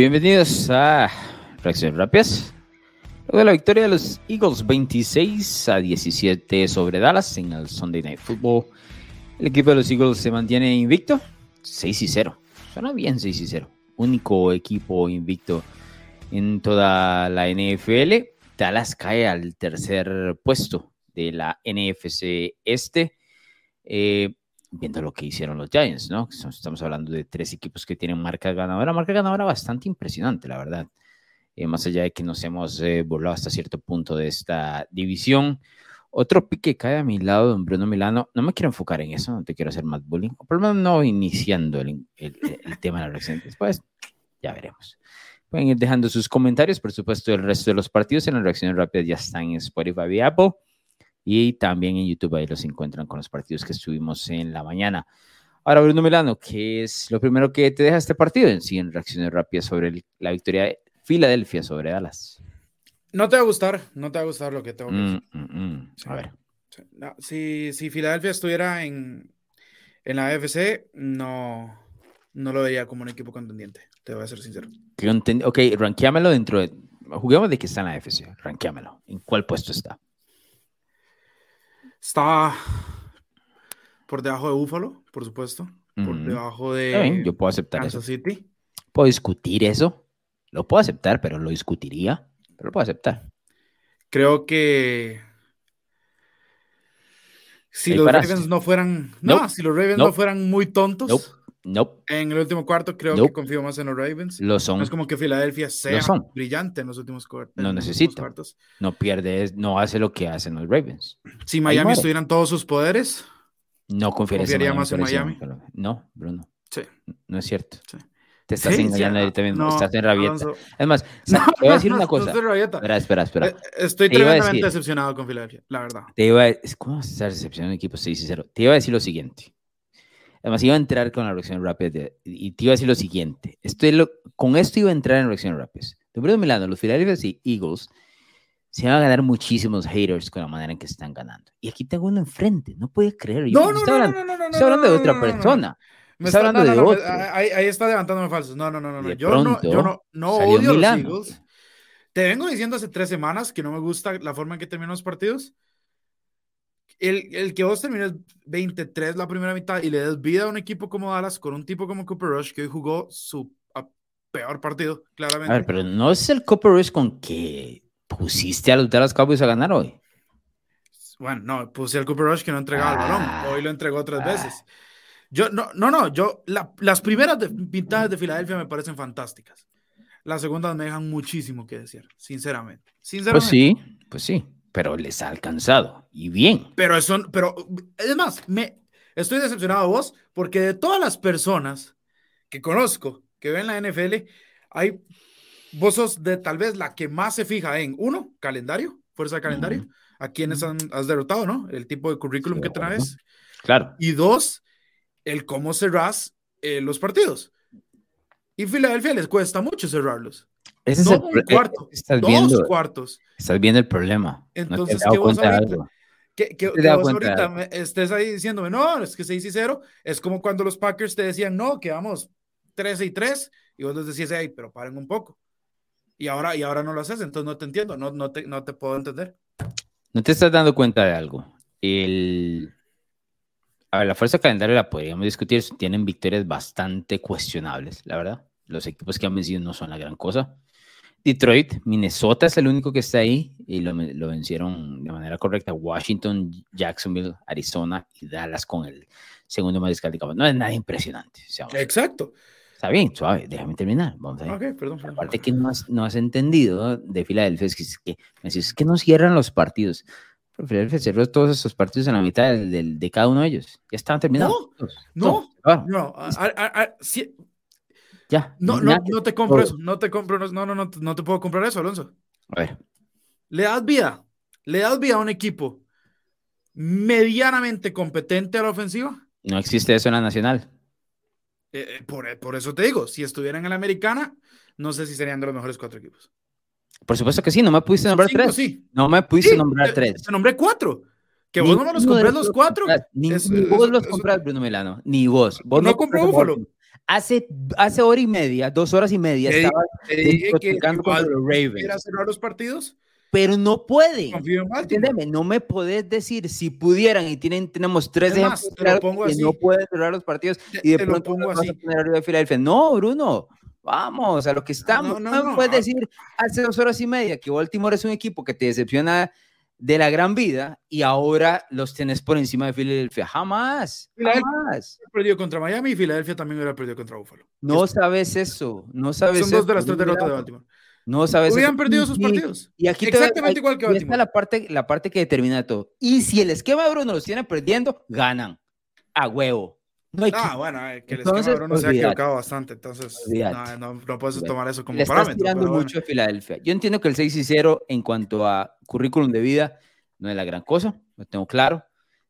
Bienvenidos a Reacciones Rápidas. Luego de la victoria de los Eagles 26 a 17 sobre Dallas en el Sunday Night Football, el equipo de los Eagles se mantiene invicto 6 y 0. Suena bien 6 y 0. Único equipo invicto en toda la NFL. Dallas cae al tercer puesto de la NFC Este. Eh, viendo lo que hicieron los Giants, ¿no? Estamos hablando de tres equipos que tienen marca ganadora, marca ganadora bastante impresionante, la verdad. Eh, más allá de que nos hemos eh, burlado hasta cierto punto de esta división. Otro pique cae a mi lado, don Bruno Milano. No me quiero enfocar en eso, no te quiero hacer más bullying. Por lo menos no iniciando el, tema de la reacción. Después, ya veremos. Pueden ir dejando sus comentarios, por supuesto, el resto de los partidos en las reacciones rápidas ya están en Spotify y Apple. Y también en YouTube ahí los encuentran con los partidos que estuvimos en la mañana. Ahora, Bruno Milano, ¿qué es lo primero que te deja este partido? En sí, en reacciones rápidas sobre la victoria de Filadelfia sobre Dallas. No te va a gustar, no te va a gustar lo que tengo que mm, decir. Mm, mm. A ver. si, si Filadelfia estuviera en, en la AFC, no, no lo veía como un equipo contendiente, te voy a ser sincero. Ok, ranqueámelo dentro de... Juguemos de que está en la AFC, ranqueámelo. ¿En cuál puesto está? Está por debajo de Buffalo, por supuesto. Por debajo de yo puedo aceptar Kansas eso. City. Puedo discutir eso. Lo puedo aceptar, pero lo discutiría. Pero lo puedo aceptar. Creo que si los Ravens no fueran, no, si los Ravens no fueran muy tontos, no. En el último cuarto creo que confío más en los Ravens. Lo son. No es como que Filadelfia sea brillante en los últimos cuartos. No necesita. No pierde, no hace lo que hacen los Ravens. Si Miami estuvieran todos sus poderes, no confiaría más en Miami. No, Bruno. Sí. No es cierto. Te estás engañando ahorita mismo, estás en rabieta. Es más, te voy a decir una cosa. espera, espera, espera. Eh, estoy tremendamente decepcionado con Filadelfia, la verdad. Te iba a, ¿Cómo vas a estar decepcionado en equipo 6 y 0? Te iba a decir lo siguiente. Además, iba a entrar con la reacción rápida y te iba a decir lo siguiente. con esto iba a entrar en reacción rápida. De Milano, los Philadelphia Eagles se van a ganar muchísimos haters con la manera en que están ganando. Y aquí tengo uno enfrente, no puedes creer. No, no, no, no, no, no, Estoy hablando de otra persona. Me está, hablando de otro. Ahí, ahí, está levantándome falsos. No, no, no, no. Yo no, yo no, no odio a los Eagles. Te vengo diciendo hace tres semanas que no me gusta la forma en que terminan los partidos el, el, que vos termines 23 la primera mitad y le des vida a un equipo como Dallas con un tipo como Cooper Rush que hoy jugó su peor partido, claramente. A ver, pero no es el Cooper Rush con que pusiste a los Dallas Cowboys a ganar hoy. Bueno, no, puse al Cooper Rush que no entregaba el balón. Ah. Hoy lo entregó tres veces. Yo, no, no, no, yo, las primeras de, pintadas de Filadelfia me parecen fantásticas. Las segundas me dejan muchísimo que decir, sinceramente. sinceramente. Pues sí, pues sí pero les ha alcanzado y bien. Pero eso, pero además, me estoy decepcionado vos porque de todas las personas que conozco que ven la NFL, hay vos sos de tal vez la que más se fija en uno, calendario, fuerza de calendario, a quienes has derrotado, ¿no? El tipo de currículum que traes. Claro. Y dos, el cómo cerrás eh, los partidos. Y Filadelfia les cuesta mucho cerrarlos. Ese no es un cuarto, estás dos viendo, cuartos. Estás viendo el problema. Entonces, ¿qué vos ahorita, que, que, vos ahorita me estés ahí diciéndome, no, es que 6 y 0, es como cuando los Packers te decían, no, que vamos 13 y 3, y vos les decías, hey, pero paren un poco. Y ahora, y ahora no lo haces, entonces no te entiendo, no, no, te, no te puedo entender. No te estás dando cuenta de algo. El... A ver, la fuerza calendario la podríamos discutir, tienen victorias bastante cuestionables, la verdad. Los equipos que han vencido no son la gran cosa. Detroit, Minnesota es el único que está ahí y lo, vencieron de manera correcta. Washington, Jacksonville, Arizona y Dallas con el segundo mariscal de campo. No es nada impresionante. Exacto. Está bien, suave, déjame terminar. Vamos a ver. perdón, Aparte que no has, no has entendido de Filadelfia, es que, es que, es que no cierran los partidos. Pero Filadelfia cerró todos esos partidos en la mitad de, de cada uno de ellos. Ya estaban terminados. No, no, no. Ya. No, no, no te compro eso. No te compro, no, no, no, no te puedo comprar eso, Alonso. A ver. Le das vida. Le das vida a un equipo medianamente competente a la ofensiva. No existe eso en la nacional. Eh, eh, por, por, eso te digo, si estuvieran en la americana, no sé si serían de los mejores cuatro equipos. Por supuesto que sí, no me pudiste nombrar tres. Sí. No me pudiste nombrar tres. Te nombré cuatro. Que vos no me los compré los cuatro. Ni, vos los compras, Bruno Melano. Ni vos. Vos no, no compré Búfalo. Hace, hace hora y media, dos horas y media, estaba dije que los Ravens. cerrar los partidos? Pero no puede. Entiéndeme, no me puedes decir si pudieran y tienen, tenemos tres ejemplos que no pueden cerrar los partidos y de pronto pongo así. a poner arriba de Filadelfia. No, Bruno, vamos a lo que estamos. No, no, puedes decir hace dos horas y media que Baltimore es un equipo que te decepciona de la gran vida y ahora los tienes por encima de Filadelfia. Jamás. Jamás. Perdido contra Miami y Filadelfia también hubiera perdido contra Buffalo. No sabes eso. No sabes Son dos de las tres derrotas de Baltimore. No sabes. Hubieran perdido sus partidos. Y aquí Exactamente igual que Baltimore. la parte, la parte que determina todo. Y si el esquema de Bruno los tiene perdiendo, ganan. A huevo. No hay ah, bueno, eh, que el esquema de Bruno se ha equivocado bastante. Entonces, no, no, puedes tomar eso como Le parámetro. Estás tirando mucho a Filadelfia. Yo entiendo que el 6 y 0 en cuanto a currículum de vida no es la gran cosa. Lo tengo claro.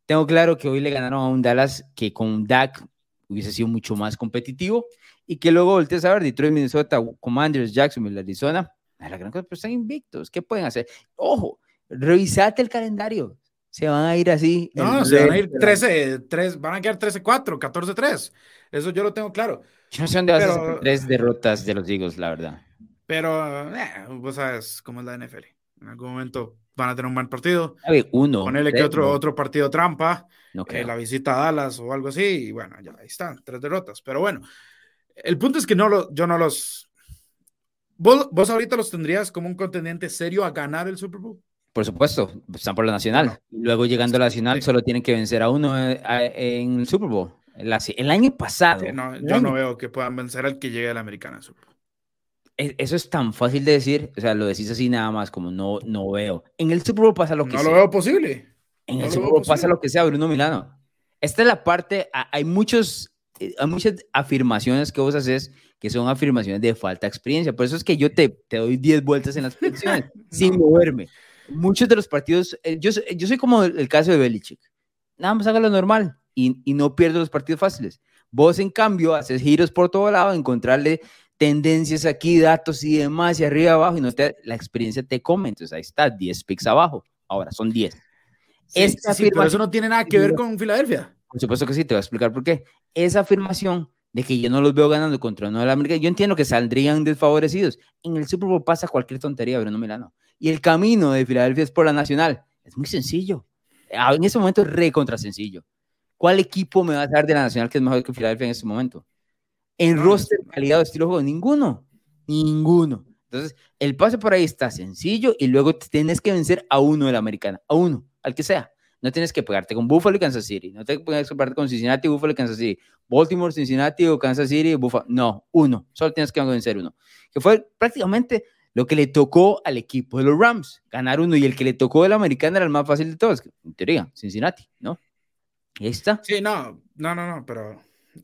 Tengo claro que hoy le ganaron a un Dallas que con Dak hubiese sido mucho más competitivo y que luego voltees a ver Detroit, Minnesota, Commanders, Jacksonville, Arizona, la gran cosa, pero están invictos, ¿qué pueden hacer? Ojo, revisate el calendario, se van a ir así. No, se van a ir 13, 3, van a quedar 13-4, 14-3, eso yo lo tengo claro. Yo no sé dónde vas a hacer tres derrotas de los Eagles, la verdad. Pero, eh, vos sabes cómo es la NFL, en algún momento van a tener un buen partido. Uno. Ponerle que otro, otro partido trampa, eh, la visita a Dallas o algo así, y bueno, ya ahí están, tres derrotas. Pero bueno, el punto es que no lo, yo no los. ¿Vos, ahorita los tendrías como un contendiente serio a ganar el Super Bowl? Por supuesto, están por la nacional. Luego llegando a la nacional, solo tienen que vencer a uno eh, en el Super Bowl. El, año pasado. yo no veo que puedan vencer al que llegue a la americana Super Bowl. E, eso es tan fácil de decir, o sea, lo decís así nada más, como no, no veo. En el Super Bowl pasa lo que sea. No lo veo posible. En el Super Bowl pasa lo que sea, Bruno Milano. Esta es la parte, hay muchos eh, hay muchas afirmaciones que vos haces que son afirmaciones de falta de experiencia. Por eso es que yo te, te doy 10 vueltas en las predicciones sin moverme. Muchos de los partidos, eh, yo, yo soy como el, caso de Belichick. Nada más haga lo normal y, y, no pierdo los partidos fáciles. Vos, en cambio, haces giros por todo lado, encontrarle tendencias aquí, datos y demás, y arriba abajo, y no te, la experiencia te come. Entonces ahí está, 10 picks abajo. Ahora son 10. Sí, pero eso no tiene nada que ver con Filadelfia. Por supuesto que sí, te voy a explicar por qué. Esa afirmación de que yo no los veo ganando contra la América, yo entiendo que saldrían desfavorecidos. En el Super Bowl pasa cualquier tontería, Bruno Milano. Y el camino de Filadelfia es por la Nacional. Es muy sencillo. Ah, en ese momento es re contra sencillo. ¿Cuál equipo me va a dar de la Nacional que es mejor que Filadelfia en ese momento? En roster, calidad o estilo de juego, ninguno. Ninguno. Entonces, el pase por ahí está sencillo y luego tienes que vencer a uno de la americana, a uno, al que sea. No tienes que pegarte con Buffalo y Kansas City. No tienes que pegarte con Cincinnati, Buffalo y Kansas City. Baltimore, Cincinnati o Kansas City, Buffalo. No, uno. Solo tienes que vencer uno. Que fue prácticamente lo que le tocó al equipo de los Rams. Ganar uno. Y el que le tocó el americano era el más fácil de todos. En teoría, Cincinnati, ¿no? Y ahí está. Sí, no, no, no, no, pero.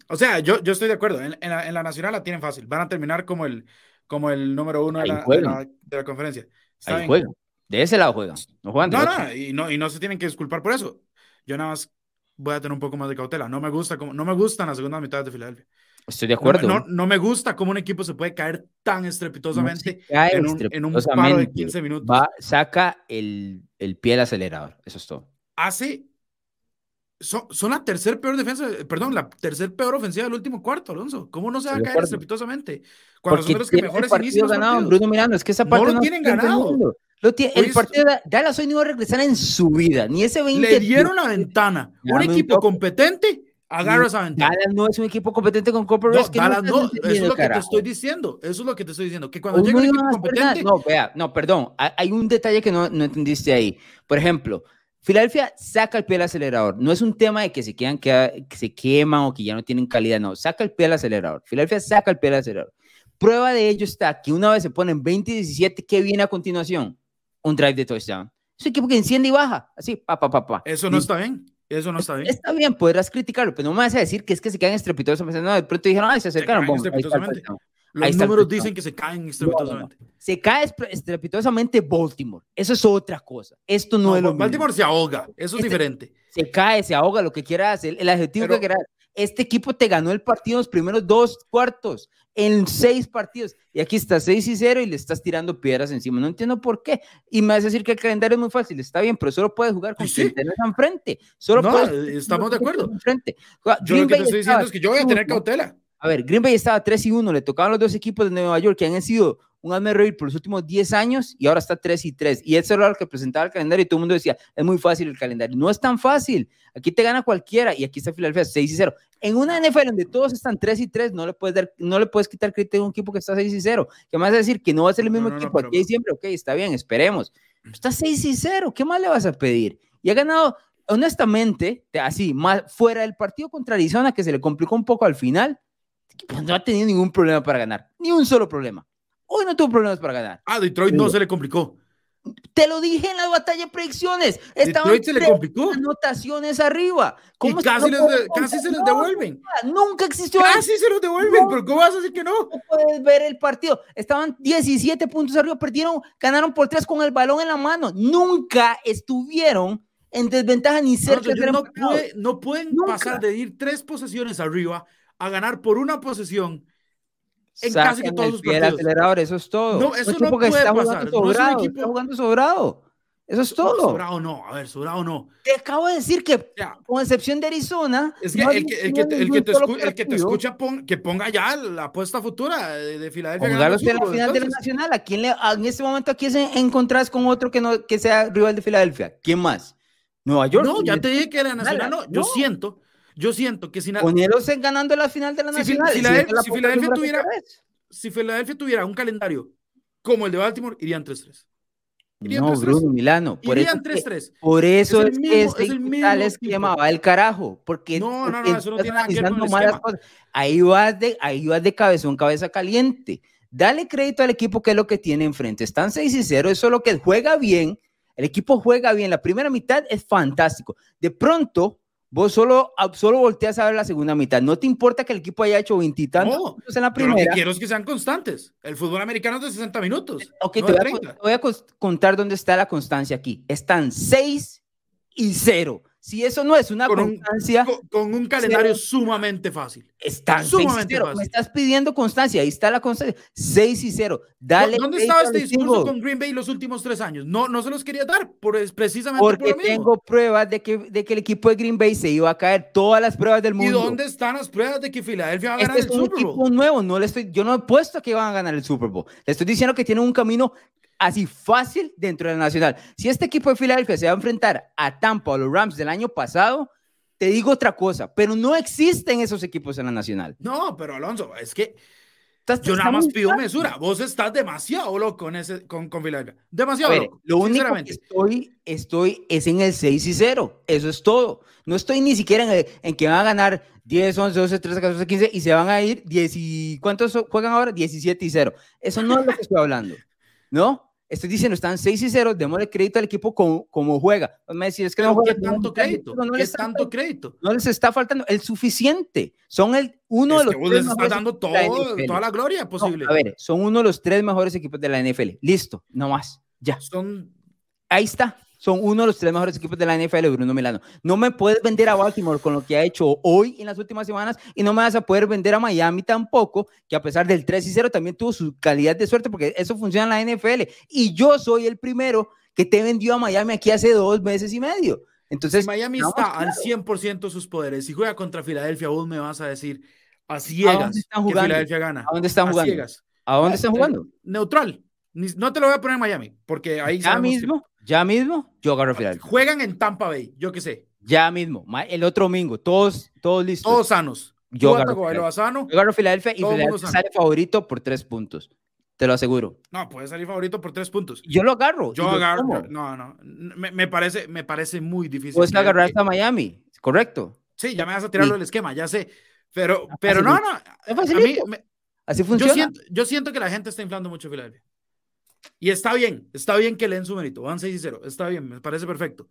O sea, yo, yo estoy de acuerdo. En, la, nacional la tienen fácil. Van a terminar como el, como el número uno de la, de la, conferencia. Ahí juego. De ese lado juegan. No juegan no, no, y no, y no se tienen que disculpar por eso. Yo nada más voy a tener un poco más de cautela. No me gusta como, no me gustan las segundas mitades de Filadelfia. Estoy de acuerdo. No, no, me gusta cómo un equipo se puede caer tan estrepitosamente en, un, en, un, paro de 15 minutos. Va, saca el, el pie del acelerador. Eso es todo. Hace son, son, la tercer peor defensa, perdón, la tercer peor ofensiva del último cuarto, Alonso. ¿Cómo no se va a caer estrepitosamente? Cuando son los que mejores inicios ganado, Bruno Miranda, es que esa parte no lo tienen ganado. Lo tiene, el partido de Dallas hoy no va a regresar en su vida, ni ese 20. Le dieron la ventana. Un equipo competente agarra esa ventana. Dallas no es un equipo competente con Copper no, Dallas no, eso es lo que te estoy diciendo. Eso es lo que te estoy diciendo. Que cuando llega un equipo competente. No, vea, no, perdón. Hay un detalle que no, no entendiste ahí. Por ejemplo, Filadelfia saca el pie del acelerador. No es un tema de que se, quedan, que, se queman o que ya no tienen calidad. No, saca el pie del acelerador. Filadelfia saca el pie del acelerador. Prueba de ello está que una vez se ponen 20 y 17, ¿qué viene a continuación? Un drive de touchdown. Es un equipo que enciende y baja. Así, pa, pa, pa, pa. Eso no está bien. Eso no está bien. Está bien, podrás criticarlo, pero no me vas a decir que es que se quedan estrepitosos. No, de pronto dijeron, ay, se acercaron. Se los números dicen que se caen estrepitosamente. Se cae estrepitosamente Baltimore. Eso es otra cosa. Esto no, es lo Baltimore se ahoga. Eso es este diferente. Se cae, se ahoga, lo que quieras. El, el adjetivo que quieras. Este equipo te ganó el partido en los primeros dos cuartos, en seis partidos. Y aquí está 6 y 0 y le estás tirando piedras encima. No entiendo por qué. Y me vas a decir que el calendario es muy fácil. Está bien, pero solo puedes jugar con sí, quien enfrente. Solo no, estamos de acuerdo. Enfrente. Yo lo que te estoy diciendo es que yo voy a tener cautela. A ver, Green Bay estaba 3 y 1, le tocaban los dos equipos de Nueva York que han sido un hazme reír por los últimos 10 años y ahora está 3 y 3. Y eso era lo que presentaba el calendario y todo el mundo decía, es muy fácil el calendario. No es tan fácil. Aquí te gana cualquiera y aquí está Filadelfia 6 y 0. En una NFL donde todos están 3 y 3, no le puedes, dar, no le puedes quitar crédito a un equipo que está 6 y 0. ¿Qué más decir? Que no va a ser el mismo equipo aquí siempre. Ok, está bien, esperemos. está 6 y 0. ¿Qué más le vas a pedir? Y ha ganado, honestamente, así, más fuera del partido contra Arizona, que se le complicó un poco al final, no ha tenido ningún problema para ganar. Ni un solo problema. Hoy no tuvo problemas para ganar. Ah, Detroit no se le complicó. Te lo dije en la batalla de predicciones. Estaban Detroit se le complicó. anotaciones arriba. ¿Cómo y casi, casi se los devuelven. Nunca existió. Casi se los devuelven, pero ¿cómo vas a decir que no? No puedes ver el partido. Estaban 17 puntos arriba, perdieron, ganaron por 3 con el balón en la mano. Nunca estuvieron en desventaja ni cerca de no, puede, no pueden pasar de ir tres posesiones arriba a ganar por una posesión en casi que todos los partidos. acelerador, eso es todo. No, eso no, puede está pasar. Jugando sobrado, no equipo... está jugando sobrado. Eso es todo. Sobrado no, a ver, sobrado no. Te acabo de decir que, con excepción de Arizona. Es que el, que, el, que, te, el, que, te, el que te escucha, que ponga ya la apuesta futura de, de Filadelfia. Póngalo en la final de la Nacional. ¿A quién le, en este momento, ¿a quién se encontrás con otro que, no, que sea rival de Filadelfia? ¿Quién más? Nueva York. No, ya te dije que era Nacional. No, yo siento yo siento que si Poneros en ganando la final de la Nacional. Si, Filadelfia, si Filadelfia tuviera, si Filadelfia tuviera un calendario como el de Baltimore, irían 3-3. No, Bruno Milano. Por irían 3-3. Por eso es, que es el tal esquema va el carajo. Porque no, no, no, eso no tiene nada que ver con el Cosas. Ahí vas de, ahí vas de cabezón, cabeza caliente. Dale crédito al equipo que es lo que tiene enfrente. Están 6 y 0, eso es lo que juega bien. El equipo juega bien. La primera mitad es fantástico. De pronto, Vos solo, solo volteas a ver la segunda mitad. No te importa que el equipo haya hecho veintitantos no, en la primera. Lo que quiero es que sean constantes. El fútbol americano es de 60 minutos. Ok, te, voy a, te, voy a, contar dónde está la constancia aquí. Están 6 y 0. Si eso no es una constancia. con, un calendario sumamente fácil. Está sumamente fácil. Me estás pidiendo constancia. Ahí está la constancia. 6 y 0. Dale. ¿Dónde estaba este discurso con Green Bay los últimos tres años? No, no se los quería dar, por, precisamente Porque tengo pruebas de que, de que el equipo de Green Bay se iba a caer. Todas las pruebas del mundo. ¿Y dónde están las pruebas de que Filadelfia va a ganar este el Super Bowl? equipo nuevo. No le estoy, yo no he puesto que van a ganar el Super Bowl. Le estoy diciendo que tienen un camino así fácil dentro de la Nacional. Si este equipo de Filadelfia se va a enfrentar a Tampa o los Rams del año pasado, te digo otra cosa, pero no existen esos equipos en la Nacional. No, pero Alonso, es que yo nada más pido mesura. Vos estás demasiado loco con, ese, con, con Filadelfia. Demasiado loco. Lo único que estoy, estoy es en el 6 y 0. Eso es todo. No estoy ni siquiera en, en que van a ganar 10, 11, 12, 13, 14, 15 y se van a ir 10 y... ¿Cuántos juegan ahora? 17 y 0. Eso no es lo que estoy hablando. ¿No? Estoy diciendo, están 6 y 0, démosle crédito al equipo como, como juega. Me decís, es que no juega tanto crédito? No, les tanto crédito? No les está faltando el suficiente. Son el, uno de los tres les está dando todo, toda la gloria posible. a ver, son uno de los tres mejores equipos de la NFL. Listo, no más. Ya. Son... Ahí está son uno de los tres mejores equipos de la NFL, Bruno Milano. No me puedes vender a Baltimore con lo que ha hecho hoy en las últimas semanas y no me vas a poder vender a Miami tampoco, que a pesar del 3 y 0 también tuvo su calidad de suerte porque eso funciona en la NFL. Y yo soy el primero que te vendió a Miami aquí hace dos meses y medio. Entonces, Miami está al 100% sus poderes. Si juega contra Filadelfia, vos me vas a decir a ciegas están jugando? que Filadelfia gana. ¿A dónde están jugando? ¿A dónde están jugando? Neutral. No te lo voy a poner en Miami, porque ahí ya mismo, ya mismo, yo agarro Filadelfia. Juegan en Tampa Bay, yo qué sé. Ya mismo, el otro domingo, todos, todos listos. Todos sanos. Yo agarro, sano, yo agarro Filadelfia y Filadelfia sale favorito por tres puntos. Te lo aseguro. No, puede salir favorito por tres puntos. Yo lo agarro. Yo agarro. no, no. Me, parece, me parece muy difícil. Puedes agarrar hasta Miami, correcto. Sí, ya me vas a tirarlo del esquema, ya sé. Pero, pero no, no. A mí, Así funciona. Yo siento, yo siento que la gente está inflando mucho Filadelfia. Y está bien, está bien que leen su mérito, van 6 y 0, está bien, me parece perfecto.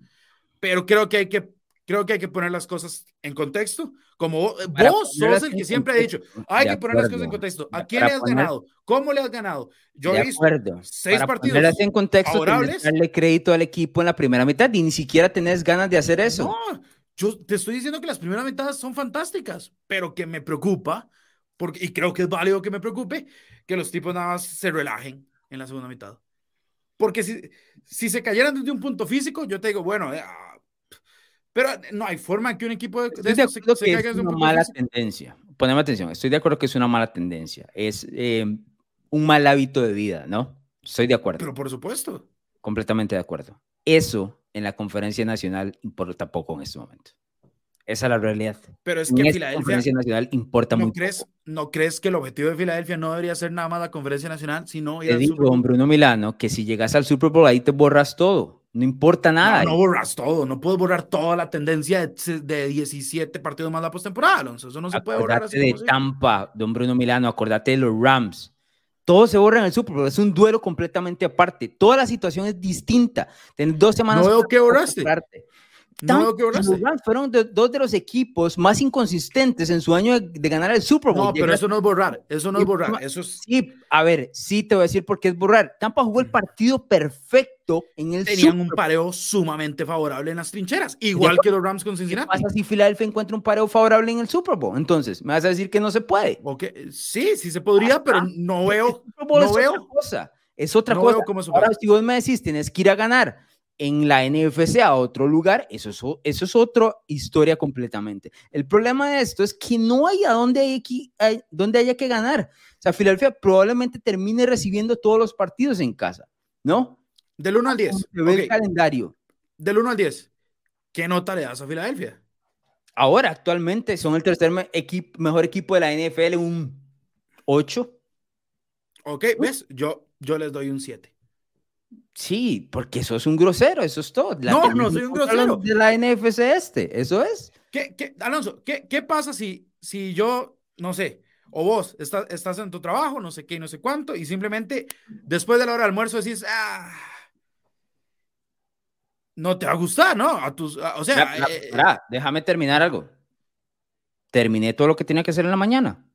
Pero creo que hay que, creo que, hay que poner las cosas en contexto. Como vos, sos el que siempre ha dicho, hay que poner las cosas en contexto. ¿A quién le has ganado? ¿Cómo le has ganado? Yo he visto seis partidos en contexto, favorables. darle crédito al equipo en la primera mitad y ni siquiera tenés ganas de hacer eso. No, yo te estoy diciendo que las primeras mitades son fantásticas, pero que me preocupa, porque, y creo que es válido que me preocupe, que los tipos nada más se relajen en la segunda mitad. Porque si, si se cayeran desde un punto físico, yo te digo, bueno, eh, ah, pero no hay forma que un equipo de, de se, caiga desde un punto mala tendencia, poneme atención, estoy de acuerdo que es una mala tendencia, es eh, un mal hábito de vida, ¿no? Estoy de acuerdo. Pero por supuesto. Completamente de acuerdo. Eso en la conferencia nacional importa poco en este momento. Esa es la realidad. Pero es que en Filadelfia. conferencia nacional importa ¿no muy crees, poco. ¿No crees que el objetivo de Filadelfia no debería ser nada más la conferencia nacional, sino ir Te digo, Super Bruno Milano, que si llegas al Super Bowl ahí te borras todo. No importa nada. No, no borras todo. No puedes borrar toda la tendencia de, de 17 partidos más la postemporada, Alonso. Eso no se puede borrar. Así de Tampa, don Bruno Milano. Acordate de los Rams. Todo se borra en el Super Bowl. Es un duelo completamente aparte. Toda la situación es distinta. Tienes dos semanas. No veo que borraste. No, los Rams fueron dos de los equipos más inconsistentes en su año de, ganar el Super Bowl. No, pero eso no es borrar, eso no es borrar, eso es... Sí, a ver, sí te voy a decir por qué es borrar. Tampa jugó el partido perfecto en el Tenían un pareo sumamente favorable en las trincheras, igual que los Rams con Cincinnati. ¿Qué pasa si Philadelphia encuentra un pareo favorable en el Super Bowl? Entonces, ¿me vas a decir que no se puede? Okay. Sí, sí se podría, pero no veo... no es veo. Otra cosa. Es otra cosa. Ahora, si vos me decís, tienes que ir a ganar en la NFC a otro lugar, eso es, eso es otra historia completamente. El problema de esto es que no hay a dónde, hay, hay, donde haya que ganar. O sea, Filadelfia probablemente termine recibiendo todos los partidos en casa, ¿no? Del 1 al 10. El calendario. Del 1 al 10. ¿Qué nota le das a Filadelfia? Ahora, actualmente, son el tercer equipo, mejor equipo de la NFL, un 8. Ok, ¿ves? Yo, yo les doy un 7. Sí, porque eso es un grosero, eso es todo. no, no soy un grosero. De la NFC este, eso es. ¿Qué, qué, Alonso, ¿qué, qué pasa si, si yo, no sé, o vos estás, estás en tu trabajo, no sé qué, no sé cuánto, y simplemente después de la hora de almuerzo decís, ah, no te va a gustar, ¿no? A tus, o sea, eh, déjame terminar algo. Terminé todo lo que tenía que hacer en la mañana.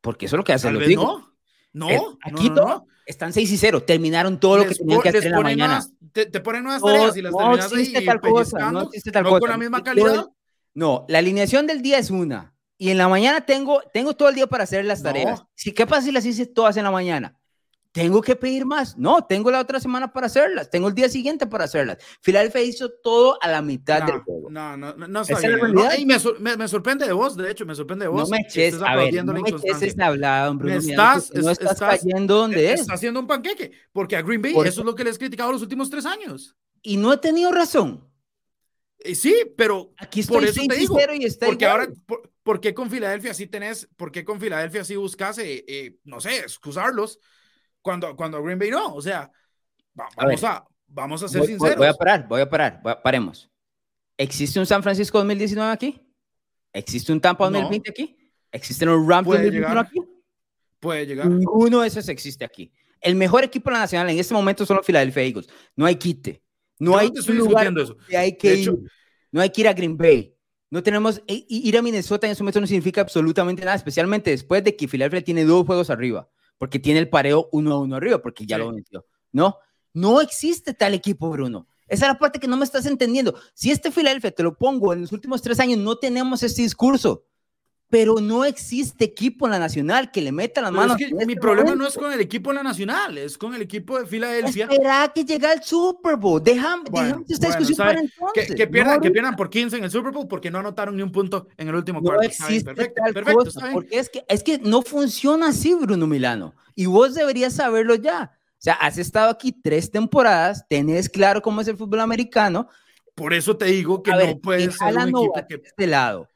Porque eso es lo que hace los No, no, aquí no, están 6 y 0, terminaron todo lo que tenían que hacer en la mañana. te, ponen nuevas tareas y las no terminas existe tal cosa, no existe tal cosa. con la misma calidad. No, la alineación del día es una. Y en la mañana tengo, tengo todo el día para hacer las tareas. Si, ¿Qué pasa si las hice todas en la mañana? ¿Tengo que pedir más? No, tengo la otra semana para hacerlas, tengo el día siguiente para hacerlas. Philadelphia hizo todo a la mitad del juego. No, no, no, no está bien. me, me, sorprende de vos, de hecho, me sorprende de vos. No me eches, a ver, no me eches hablar, hombre. estás, no estás, estás, cayendo donde es. Estás haciendo un panqueque, porque a Green Bay eso es lo que les he criticado los últimos tres años. Y no he tenido razón. Eh, sí, pero aquí estoy por eso te digo, y está porque ahora, por, qué con Filadelfia sí tenés, por qué con Filadelfia sí buscas, eh, eh, no sé, excusarlos? cuando, cuando Green Bay no. O sea, vamos a, vamos a ser sinceros. Voy a parar, voy a parar, paremos. ¿Existe un San Francisco 2019 aquí? ¿Existe un Tampa 2020 aquí? ¿Existen los Rams 2021 aquí? Puede llegar. Ninguno de esos existe aquí. El mejor equipo de la nacional en este momento son los Philadelphia Eagles. No hay quite. No hay no lugar eso. hay que ir. No hay que ir a Green Bay. No tenemos ir a Minnesota en este momento no significa absolutamente nada, especialmente después de que Philadelphia tiene dos juegos arriba porque tiene el pareo uno a uno arriba, porque ya lo venció. No, no existe tal equipo, Bruno. Esa es la parte que no me estás entendiendo. Si este Filadelfia te lo pongo en los últimos tres años, no tenemos este discurso. Pero no existe equipo en la nacional que le meta las manos. Es que mi problema no es con el equipo en la nacional, es con el equipo de Filadelfia. Espera que llegue al Super Bowl. Déjame, esta discusión para entonces. Que, pierdan, que, pierdan, por 15 en el Super Bowl porque no anotaron ni un punto en el último no cuarto. Existe perfecto, tal perfecto, cosa, porque es que, es que no funciona así, Bruno Milano. Y vos deberías saberlo ya. O sea, has estado aquí tres temporadas, tenés claro cómo es el fútbol americano. Por eso te digo que no puedes ser un equipo que... de este lado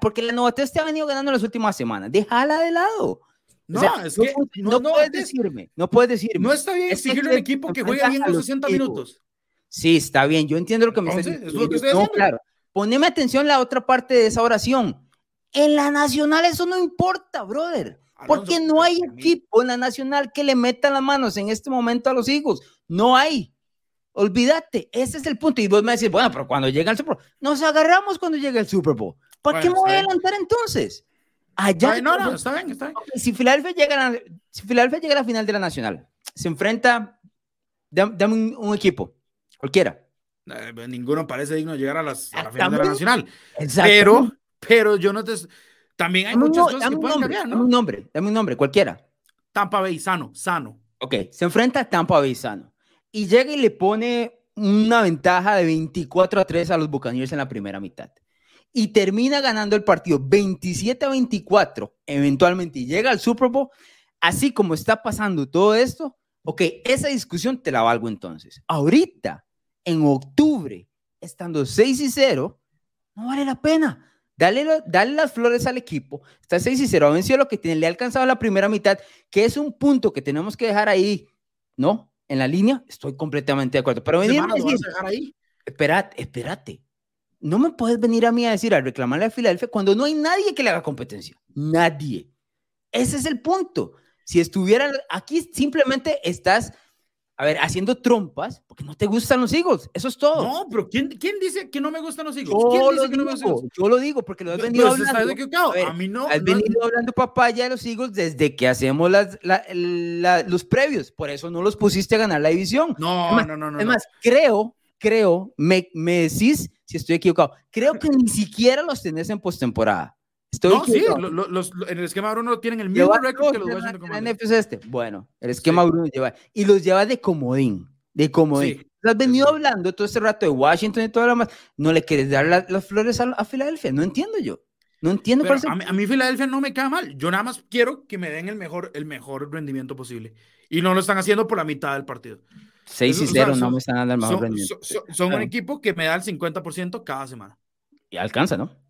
porque la novatez te ha venido ganando las últimas semanas. Déjala de lado. No, es que no, puedes decirme, no puedes decirme. No está bien exigirle a un equipo que juega bien los 60 minutos. Sí, está bien, yo entiendo lo que me estás diciendo. no, claro. Poneme atención la otra parte de esa oración. En la nacional eso no importa, brother. Porque no hay equipo en la nacional que le meta las manos en este momento a los hijos. No hay. Olvídate, ese es el punto. Y vos me decís, bueno, pero cuando llega el Super Bowl, nos agarramos cuando llega el Super Bowl. ¿Para qué me voy a adelantar entonces? Allá. no, no, está bien, está bien. Si Filadelfia llega, a, si Filadelfia llega a la final de la Nacional, se enfrenta, dame, un, equipo, cualquiera. Eh, ninguno parece digno de llegar a, las, a la final de la Nacional. Pero, pero yo no te. También hay muchas cosas que pueden cambiar, ¿no? Dame un nombre, dame un nombre, cualquiera. Tampa Bay, sano, sano. Ok, se enfrenta a Tampa Bay, sano. Y llega y le pone una ventaja de 24 a 3 a los Buccaneers en la primera mitad y termina ganando el partido 27 a 24, eventualmente y llega al Super Bowl, así como está pasando todo esto, ok, esa discusión te la valgo entonces. Ahorita, en octubre, estando 6 y 0, no vale la pena. Dale, dale, las flores al equipo. Está 6 y 0. Ha vencido lo que tiene. Le ha alcanzado la primera mitad, que es un punto que tenemos que dejar ahí, ¿no? En la línea. Estoy completamente de acuerdo. Pero venir a decir, ahí? Espérate, espérate. No me puedes venir a mí a decir, a reclamarle a Filadelfia cuando no hay nadie que le haga competencia. Nadie. Ese es el punto. Si estuvieran aquí, simplemente estás a ver, haciendo trompas porque no te gustan los Eagles. Eso es todo. No, pero ¿quién, quién dice que no me gustan los Eagles? Yo ¿Quién dice que no me gustan? Yo lo digo porque lo has venido hablando. A, a, mí no. Has venido hablando papaya de los Eagles desde que hacemos las, los previos. Por eso no los pusiste a ganar la división. No, no, no, no. Es más, creo, creo, me, me decís si estoy equivocado. Creo que ni siquiera los tenés en postemporada no, sí, los, en el esquema Bruno tienen el mismo récord que los Washington Commanders. este. Bueno, el esquema Bruno lleva. Y los lleva de comodín. De comodín. Has venido hablando todo este rato de Washington y todo lo demás. No le quieres dar las flores a, Filadelfia. No entiendo yo. No entiendo por a, mí, a mí Filadelfia no me cae mal. Yo nada más quiero que me den el mejor, el mejor rendimiento posible. Y no lo están haciendo por la mitad del partido. 6 y 0 no me están dando el mejor rendimiento. Son, un equipo que me da el 50% cada semana. Y alcanza, ¿no?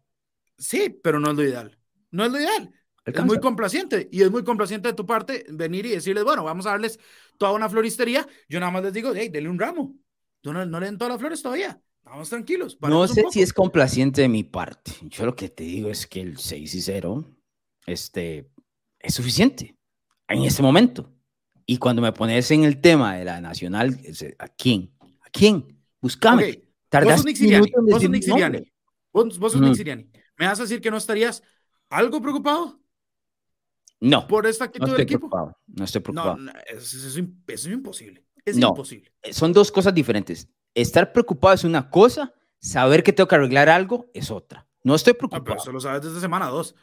Sí, pero no es lo ideal. No es lo ideal. Es muy complaciente y es muy complaciente de tu parte venir y decirles, bueno, vamos a darles toda una floristería. Yo nada más les digo, hey, denle un ramo. No, no, le den todas las flores todavía. Vamos tranquilos. No sé si es complaciente de mi parte. Yo lo que te digo es que el 6 y 0 este, es suficiente en este momento. Y cuando me pones en el tema de la nacional, ¿a quién? ¿A quién? Buscame. Okay. Tardas vos sos Nick Siriani. Vos, vos sos Nick Siriani. ¿Me vas a decir que no estarías algo preocupado? No. ¿Por esta actitud no del equipo? Preocupado, no estoy preocupado. No, eso, es imposible. Es imposible. Son dos cosas diferentes. Estar preocupado es una cosa, saber que tengo que arreglar algo es otra. No estoy preocupado. pero eso lo sabes desde semana dos.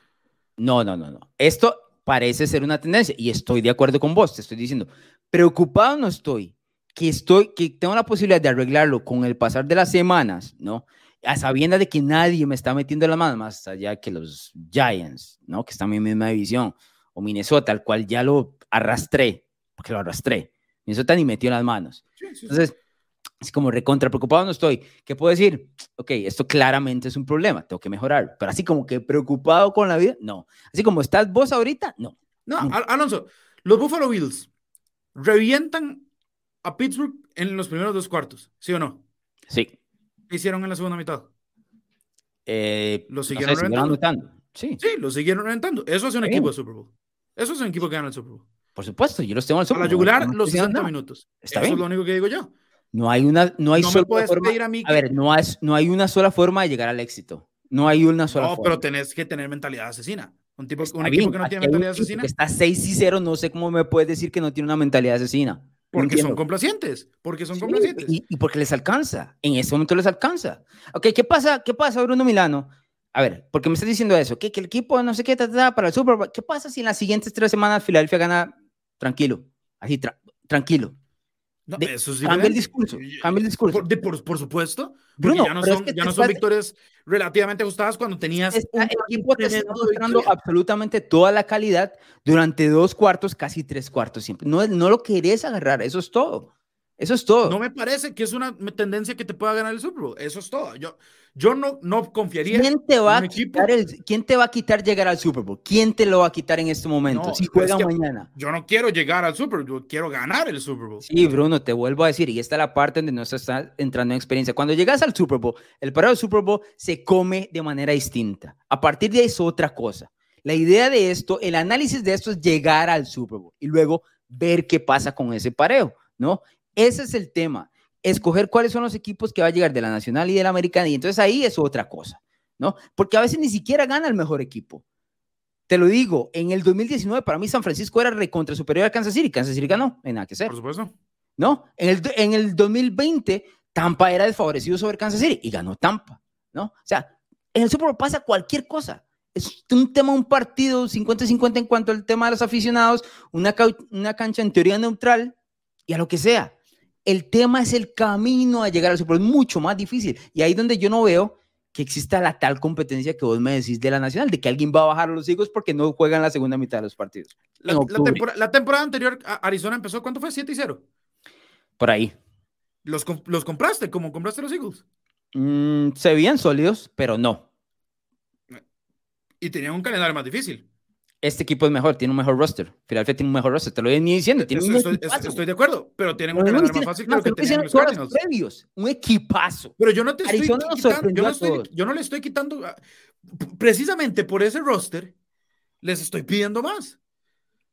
No, no, no, no. Esto parece ser una tendencia y estoy de acuerdo con vos. Te estoy diciendo, preocupado no estoy. Que estoy, que tengo la posibilidad de arreglarlo con el pasar de las semanas, ¿no? A sabiendas de que nadie me está metiendo la mano más allá que los Giants, ¿no? Que están en mi misma división, o Minnesota, al cual ya lo arrastré, porque lo arrastré. Minnesota ni metió las manos. Entonces, es como recontra preocupado no estoy. ¿Qué puedo decir? Ok, esto claramente es un problema, tengo que mejorar. Pero así como que preocupado con la vida, no. Así como estás vos ahorita, no. No, Alonso, los Buffalo Bills revientan a Pittsburgh en los primeros dos cuartos, ¿sí o no? Sí. ¿Qué hicieron en la segunda mitad? Eh, lo siguieron reventando. Sí. sí, lo siguieron reventando. Eso es un equipo de Super Bowl. Eso es un equipo que gana el Super Bowl. Por supuesto, yo los tengo en el Super Bowl. A la yugular los 60 minutos. Está Eso es lo único que digo yo. No hay una, no hay sola forma. A, ver, no, no hay una sola forma de llegar al éxito. No hay una sola forma. No, pero tenés que tener mentalidad asesina. Un, tipo, un equipo que no tiene mentalidad asesina. Está 6 y 0, no sé cómo me puedes decir que no tiene una mentalidad asesina. Porque son complacientes, porque son complacientes. Y, porque les alcanza, en ese momento les alcanza. Ok, ¿qué pasa, qué pasa Bruno Milano? A ver, porque me estás diciendo eso, que, que el equipo no sé qué, para el Super Bowl, ¿qué pasa si en las siguientes tres semanas Filadelfia gana tranquilo? Así, tranquilo. No, eso es cambia el discurso, cambia el discurso. Por, por, supuesto, Bruno, ya no son, ya no son victorias relativamente ajustadas cuando tenías un equipo que está mostrando absolutamente toda la calidad durante dos cuartos, casi tres cuartos siempre. No, no lo querés agarrar, eso es todo. Eso es todo. No me parece que es una tendencia que te pueda ganar el Super Bowl. Eso es todo. Yo, yo no, no confiaría ¿Quién te va a quitar el, ¿Quién te va a quitar llegar al Super Bowl? ¿Quién te lo va a quitar en este momento? si juega mañana. Yo no quiero llegar al Super Bowl, yo quiero ganar el Super Bowl. Sí, Bruno, te vuelvo a decir, y esta es la parte donde no está entrando en experiencia. Cuando llegas al Super Bowl, el parado del Super Bowl se come de manera distinta. A partir de ahí es otra cosa. La idea de esto, el análisis de esto es llegar al Super Bowl y luego ver qué pasa con ese pareo, ¿no? Ese es el tema. Escoger cuáles son los equipos que va a llegar de la Nacional y de la Americana. Y entonces ahí es otra cosa, ¿no? Porque a veces ni siquiera gana el mejor equipo. Te lo digo, en el 2019 para mí San Francisco era recontra superior a Kansas City. Kansas City ganó, en nada que ser. Por supuesto. ¿No? En el, en el 2020 Tampa era desfavorecido sobre Kansas City y ganó Tampa, ¿no? O sea, en el Super Bowl pasa cualquier cosa. Es un tema, un partido 50-50 en cuanto al tema de los aficionados, una, una cancha en teoría neutral y a lo que sea. El tema es el camino a llegar al Super Bowl, mucho más difícil. Y ahí donde yo no veo que exista la tal competencia que vos me decís de la Nacional, de que alguien va a bajar a los hijos porque no juegan la segunda mitad de los partidos. La, temporada, anterior, Arizona empezó, ¿cuánto fue? 7 y 0. Por ahí. ¿Los, los compraste? ¿Cómo compraste los Eagles? Mm, se veían sólidos, pero no. Y tenían un calendario más difícil este equipo es mejor, tiene un mejor roster. Philadelphia tiene un mejor roster, te lo voy diciendo. Tiene estoy, de acuerdo, pero tienen un calendario más fácil que lo que tenían los Cardinals. Previos, un equipazo. Pero yo no te estoy quitando, yo no, estoy, yo no le estoy quitando, ah, precisamente por ese roster, les estoy pidiendo más.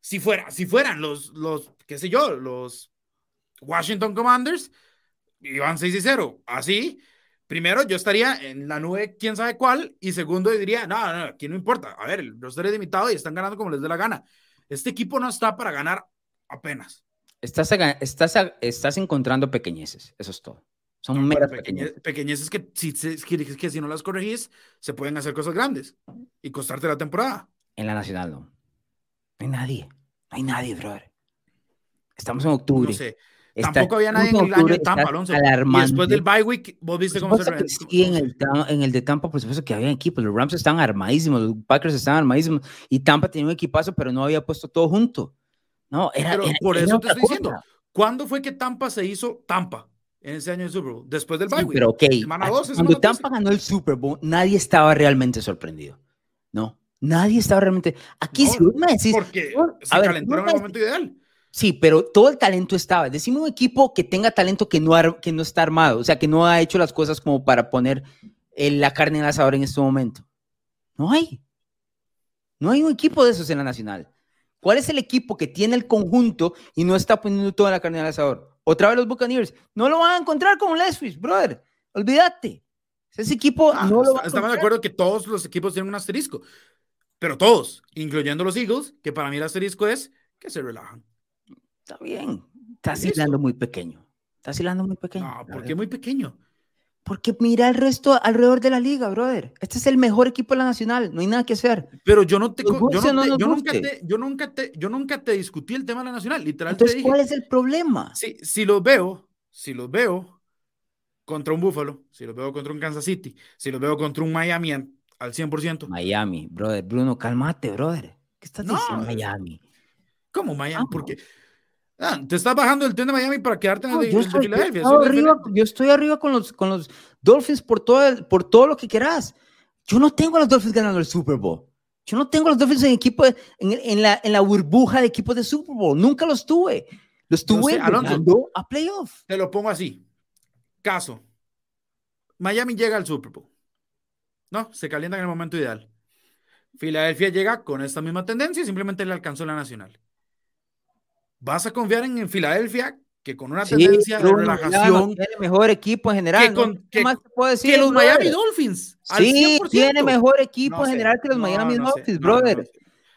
Si, fuera, si fueran los, los, qué sé yo, los Washington Commanders, iban 6 y 0. Así, primero yo estaría en la nube, quién sabe cuál, y segundo diría, no, no, aquí no importa, a ver, el roster es limitado y están ganando como les dé la gana. Este equipo no está para ganar apenas. Estás, estás, estás encontrando pequeñeces, eso es todo. Son meras pequeñeces. Pequeñeces que si, que, que si no las corregís, se pueden hacer cosas grandes y costarte la temporada. En la Nacional no. No hay nadie. No hay nadie, brother. Estamos en octubre. No sé. Tampoco había nadie en el año de Tampa, Alonso. Y después del bye week, vos viste cómo se Sí, en el, en el de Tampa, por supuesto que había equipos. Los Rams estaban armadísimos, los Packers estaban armadísimos. Y Tampa tenía un equipazo, pero no había puesto todo junto. No, era. por eso te estoy diciendo. ¿Cuándo fue que Tampa se hizo Tampa? En ese año de Super Bowl, después del bye week. Pero ok, cuando Tampa ganó el Super Bowl, nadie estaba realmente sorprendido. No, nadie estaba realmente. Aquí sí me decís. Porque se calentó en el momento ideal. Sí, pero todo el talento estaba. Decimos un equipo que tenga talento que no, que no está armado, o sea, que no ha hecho las cosas como para poner eh, la carne en el asador en este momento. No hay. No hay un equipo de esos en la Nacional. ¿Cuál es el equipo que tiene el conjunto y no está poniendo toda la carne en el asador? Otra vez los Buccaneers. No lo van a encontrar con Lesfish, brother. Olvídate. Ese equipo ah, no lo va a Estamos de acuerdo que todos los equipos tienen un asterisco. Pero todos, incluyendo los Eagles, que para mí el asterisco es que se relajan. Está bien. Está hilando muy pequeño. Está hilando muy pequeño. No, ¿por qué muy pequeño? Porque mira el resto alrededor de la liga, brother. Este es el mejor equipo de la nacional. No hay nada que hacer. Pero yo no te, yo, nunca te, yo nunca te, yo nunca te discutí el tema de la nacional. Literalmente. Entonces, ¿cuál es el problema? Si, si los veo, si los veo contra un Buffalo, si los veo contra un Kansas City, si los veo contra un Miami al 100%. Miami, brother. Bruno, cálmate, brother. ¿Qué estás diciendo Miami? ¿Cómo Miami? Porque Ah, te estás bajando el tren de Miami para quedarte en el yo, estoy, arriba, yo estoy arriba con los, con los Dolphins por todo, por todo lo que quieras. Yo no tengo a los Dolphins ganando el Super Bowl. Yo no tengo a los Dolphins en equipo, en, en, la, en la burbuja de equipos de Super Bowl. Nunca los tuve. Los tuve no a playoff. Te lo pongo así. Caso. Miami llega al Super Bowl. No, se calienta en el momento ideal. Filadelfia llega con esta misma tendencia y simplemente le alcanzó la nacional vas a confiar en, Filadelfia, que con una tendencia de relajación. Tiene mejor equipo en general. Que, más puedo decir? Que los Miami Dolphins. Sí, tiene mejor equipo en general que los Miami Dolphins, brother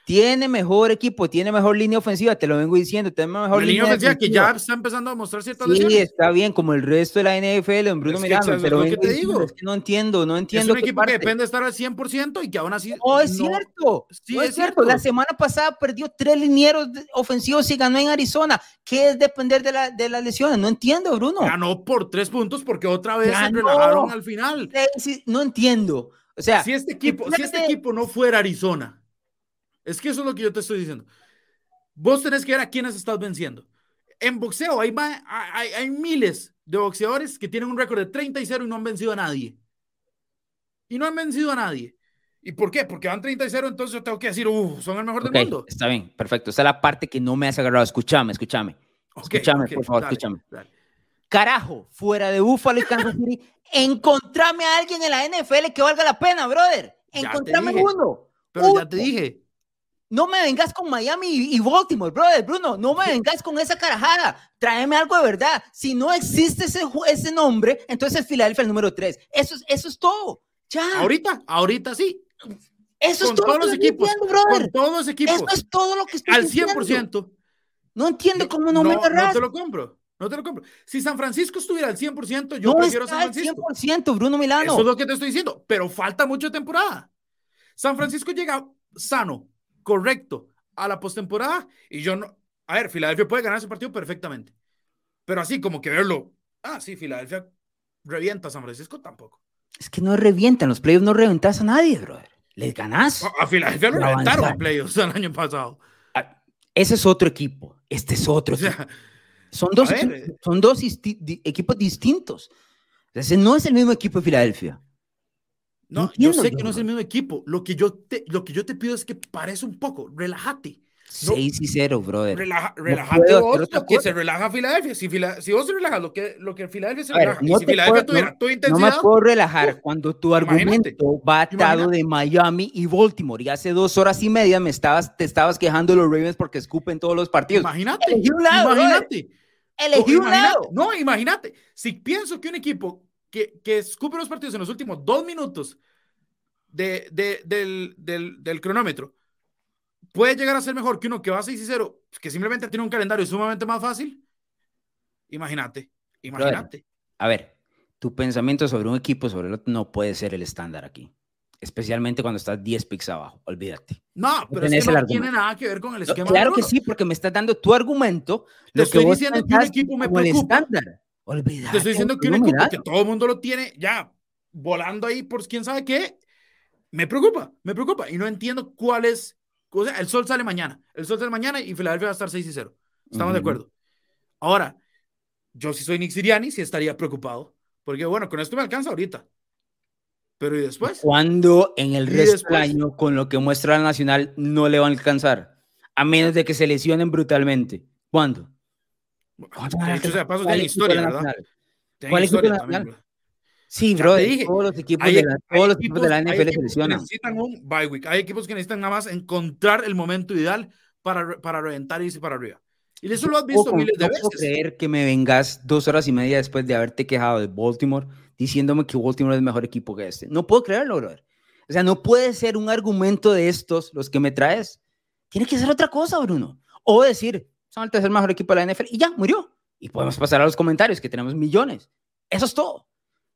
tiene mejor equipo, tiene mejor línea ofensiva, te lo vengo diciendo, tiene mejor línea, ofensiva que ya está empezando a mostrar ciertas Sí, está bien, como el resto de la NFL, en Bruno es Miranda, pero que te digo. Es que no entiendo, no entiendo. Es un equipo que depende de estar al 100% y que aún así. No, es cierto. Sí, es, cierto. La semana pasada perdió tres linieros ofensivos y ganó en Arizona. ¿Qué es depender de, la, de las lesiones? No entiendo, Bruno. Ganó por tres puntos porque otra vez se relajaron al final. no entiendo. O sea, si este equipo, si este equipo no fuera Arizona, es que eso es lo que yo te estoy diciendo. Vos tenés que ver a quiénes estás venciendo. En boxeo hay, hay, hay miles de boxeadores que tienen un récord de 30 y 0 y no han vencido a nadie. Y no han vencido a nadie. ¿Y por qué? Porque van 30 y 0, entonces yo tengo que decir, uh, son el mejor del mundo. Está bien, perfecto. Esa es la parte que no me has agarrado. Escúchame, escúchame. escúchame, por favor, escúchame. Carajo, fuera de Buffalo y Kansas City, encontrame a alguien en la NFL que valga la pena, brother. Encontrame uno. Pero ya te dije, no me vengas con Miami y Baltimore, brother, Bruno. No me vengas con esa carajada. Tráeme algo de verdad. Si no existe ese, ese nombre, entonces es Filadelfia el número 3. Eso es, eso es todo. Ya. Ahorita, ahorita sí. Eso es todo todos los equipos. con todos los equipos. Eso es todo lo que estoy Al 100%. No entiendo cómo no, me agarras. No te lo compro. No te lo compro. Si San Francisco estuviera al 100%, yo prefiero San Francisco. Al 100%, Bruno Milano. Eso es lo que te estoy diciendo. Pero falta mucha temporada. San Francisco llega sano, correcto a la postemporada y yo no. A ver, Filadelfia puede ganar ese partido perfectamente. Pero así como que verlo, ah, sí, Filadelfia revienta a San Francisco tampoco. Es que no revientan, los playoffs no reventas a nadie, brother. Les ganás. A, Filadelfia lo reventaron en playoffs el año pasado. Ah, ese es otro equipo. Este es otro. son dos, equipos, eh. son dos equipos distintos. Ese no es el mismo equipo de Filadelfia. No, yo sé que no es el mismo equipo. Lo que, yo te, lo que yo te pido es que parece un poco, relájate. 6 y 0, brother. Relaja, relájate vos, que se relaja Filadelfia. Si, si vos relajas lo que, lo que Filadelfia se relaja, y si Filadelfia tuviera tu intensidad. No me puedo relajar cuando tu argumento va atado de Miami y Baltimore. Y hace dos horas y media me estabas, te estabas quejando de los Ravens porque escupen todos los partidos. Imagínate. un lado, imagínate. Elegí un lado. No, imagínate. Si pienso que un equipo que, que escupe los partidos en los últimos dos minutos de, de, del, del, del cronómetro puede llegar a ser mejor que uno que va a 6 y 0, que simplemente tiene un calendario sumamente más fácil. Imagínate, imagínate. A ver, tu pensamiento sobre un equipo, sobre el otro, no puede ser el estándar aquí. Especialmente cuando estás 10 picks abajo, olvídate. No, pero es que no tiene nada que ver con el esquema. claro que sí, porque me estás dando tu argumento. Te estoy diciendo que un equipo me preocupa. Olvídate. Te estoy diciendo que un equipo que todo el mundo lo tiene ya volando ahí por quién sabe qué, me preocupa, me preocupa. Y no entiendo cuál es o sea, el sol sale mañana. El sol sale mañana y Filadelfia va a estar 6 y 0. Estamos de acuerdo. Ahora, yo si soy Nick Siriani, sí estaría preocupado. Porque bueno, con esto me alcanza ahorita. Pero ¿y después? Cuando en el resto del año, con lo que muestra la Nacional, no le va a alcanzar. A menos de que se lesionen brutalmente. ¿Cuándo? De hecho, o sea, paso de la historia, ¿verdad? ¿Cuál historia también, Sí, bro, todos los equipos, de, la, todos los equipos, de la NFL se lesionan. Necesitan un bye week. Hay equipos que necesitan nada más encontrar el momento ideal para, para reventar y irse para arriba. Y eso lo has visto miles de veces. No puedo creer que me vengas dos horas y media después de haberte quejado de Baltimore diciéndome que Baltimore es mejor equipo que este. No puedo creerlo, brother. O sea, no puede ser un argumento de estos los que me traes. Tiene que ser otra cosa, Bruno. O decir, son el tercer mejor equipo de la NFL y ya, murió. Y podemos pasar a los comentarios, que tenemos millones. Eso es todo.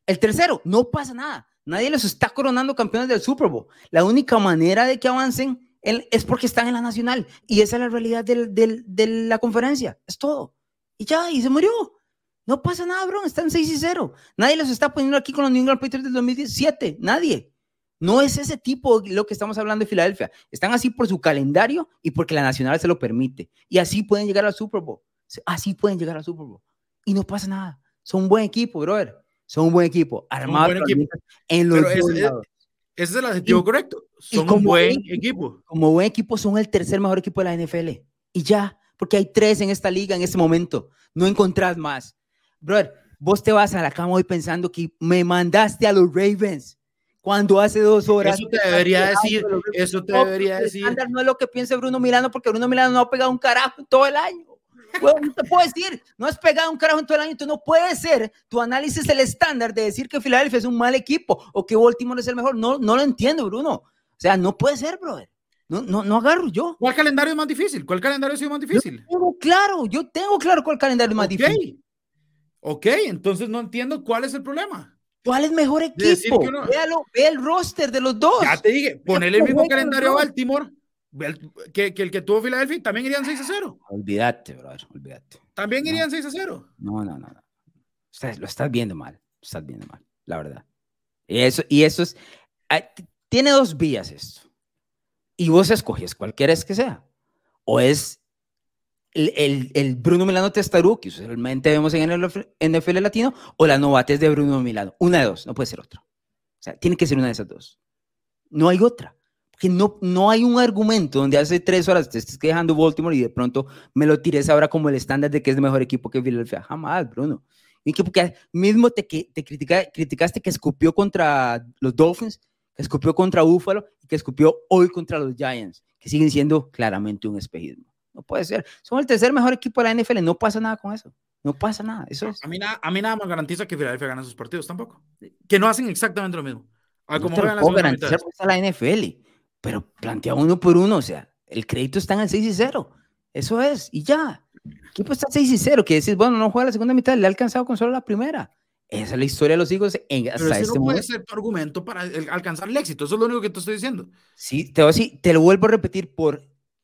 El tercero, no pasa nada. Nadie los está coronando campeones del Super Bowl. La única manera de que avancen es porque están en la nacional. Y esa es la realidad de la conferencia. Es todo. Y ya, y se murió. No pasa nada, bro. Están 6 y 0. Nadie los está poniendo aquí con los New England Patriots del 2017. Nadie. No es ese tipo lo que estamos hablando de Filadelfia. Están así por su calendario y porque la nacional se lo permite. Y así pueden llegar al Super Bowl. Así pueden llegar al Super Bowl. Y no pasa nada. Son un buen equipo, brother. Son un buen equipo, armado en los ese, es el adjetivo correcto. Son un buen equipo. Como buen equipo, son el tercer mejor equipo de la NFL. Y ya, porque hay tres en esta liga en este momento. No encontrás más. Brother, vos te vas a la cama hoy pensando que me mandaste a los Ravens cuando hace dos horas. Eso te debería decir. Eso te debería decir. No es lo que piensa Bruno Milano, porque Bruno Milano no ha pegado un carajo todo el año no te puedo decir, no has pegado un carajo en todo el año, tú no puedes ser tu análisis el estándar de decir que Filadelfia es un mal equipo o que Baltimore es el mejor. No, no lo entiendo, Bruno. O sea, no puede ser, brother. No, no, no agarro yo. ¿Cuál calendario es más difícil? ¿Cuál calendario es más difícil? Yo tengo claro, yo tengo claro cuál calendario es más difícil. Ok, entonces no entiendo cuál es el problema. ¿Cuál es mejor equipo? Véalo, ve el roster de los dos. Ya te dije, ponele el mismo calendario a Baltimore que, que, el que tuvo Filadelfia también irían 6 a 0. Olvídate, brother, olvídate. También irían 6 a 0. No, no, no. no. lo estás viendo mal, lo estás viendo mal, la verdad. Y eso, y eso es, ah, tiene dos vías esto. Y vos escoges cualquiera es que sea. O es el, Bruno Milano Testaru, que usualmente vemos en el NFL Latino, o la novatez de Bruno Milano. Una de dos, no puede ser otra. O sea, tiene que ser una de esas dos. No hay otra que no, no hay un argumento donde hace tres horas te estés quejando Baltimore y de pronto me lo tires ahora como el estándar de que es el mejor equipo que Philadelphia. Jamás, Bruno. Y que porque mismo te, te critica, criticaste que escupió contra los Dolphins, que escupió contra Buffalo y que escupió hoy contra los Giants, que siguen siendo claramente un espejismo. No puede ser. Son el tercer mejor equipo de la NFL. No pasa nada con eso. No pasa nada. Eso es. A mí, nada, a mí nada más garantiza que Philadelphia gana sus partidos tampoco. Que no hacen exactamente lo mismo. A como no te garantizar la NFL pero plantea uno por uno, o sea, el crédito está en el 6 y 0. Eso es, y ya. El equipo está 6 y 0, que decís, bueno, no juega la segunda mitad, le ha alcanzado con solo la primera. Esa es la historia de los hijos en, hasta Pero ese este no puede ser tu argumento para alcanzar el éxito, eso es lo único que te estoy diciendo. Sí, te, voy a decir, te lo vuelvo a repetir por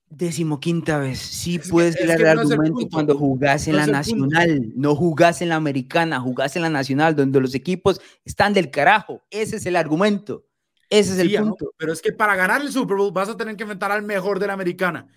Decimoquinta vez. Sí puedes es el argumento cuando jugás en la nacional, no jugás en la americana, jugás en la nacional, donde los equipos están del carajo. Ese es el argumento. Ese es el punto. Pero es que para ganar el Super Bowl vas a tener que enfrentar al mejor de la americana.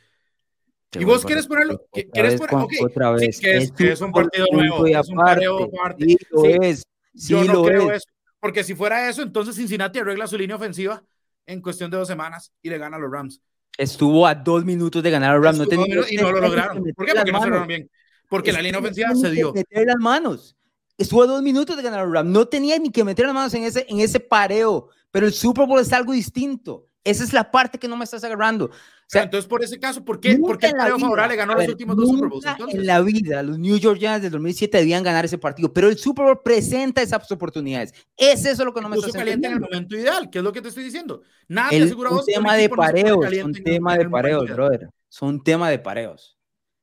y vos quieres ponerlo, quieres ponerlo, otra vez. que, es, un partido nuevo, es un aparte. Sí, lo es. Sí, Yo no creo eso. Porque si fuera eso, entonces Cincinnati arregla su línea ofensiva en cuestión de dos semanas y le gana a los Rams. Estuvo a dos minutos de ganar a los Rams. No y no lo lograron. ¿Por qué? Porque no cerraron bien. Porque la línea ofensiva se dio. Meter las manos. Estuvo a dos minutos de ganar a los Rams. No tenía ni que meter las manos en ese, en ese pareo. Pero el Super Bowl es algo distinto. Esa es la parte que no me estás agarrando. Sea, entonces, por ese caso, ¿por qué, ¿por qué el favorable ganó los últimos dos Super Bowls? En la vida, los New York Giants del 2007 debían ganar ese partido, pero el Super Bowl presenta esas oportunidades. Es eso lo que no me estás caliente en el momento ideal, que es lo que te estoy diciendo. Nada te asegura vos. tema de pareos, son tema de pareos, brother. Son tema de pareos.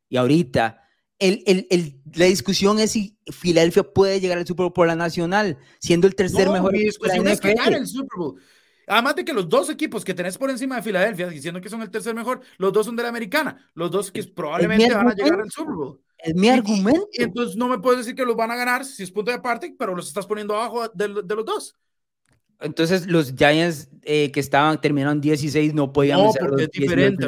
Y ahorita, el, el, el, la discusión es si Filadelfia puede llegar al Super Bowl por la nacional, siendo el tercer no, mejor. Mi discusión es ganar el Super Bowl. Además de que los dos equipos que tenés por encima de Filadelfia, diciendo que son el tercer mejor, los dos son de la americana, los dos que probablemente van a llegar al Super Bowl. Es mi argumento. Y, entonces no me puedes decir que los van a ganar si es punto de aparte, pero los estás poniendo abajo de, los dos. Entonces los Giants eh, que estaban terminaron 16 no podían no, porque es diferente.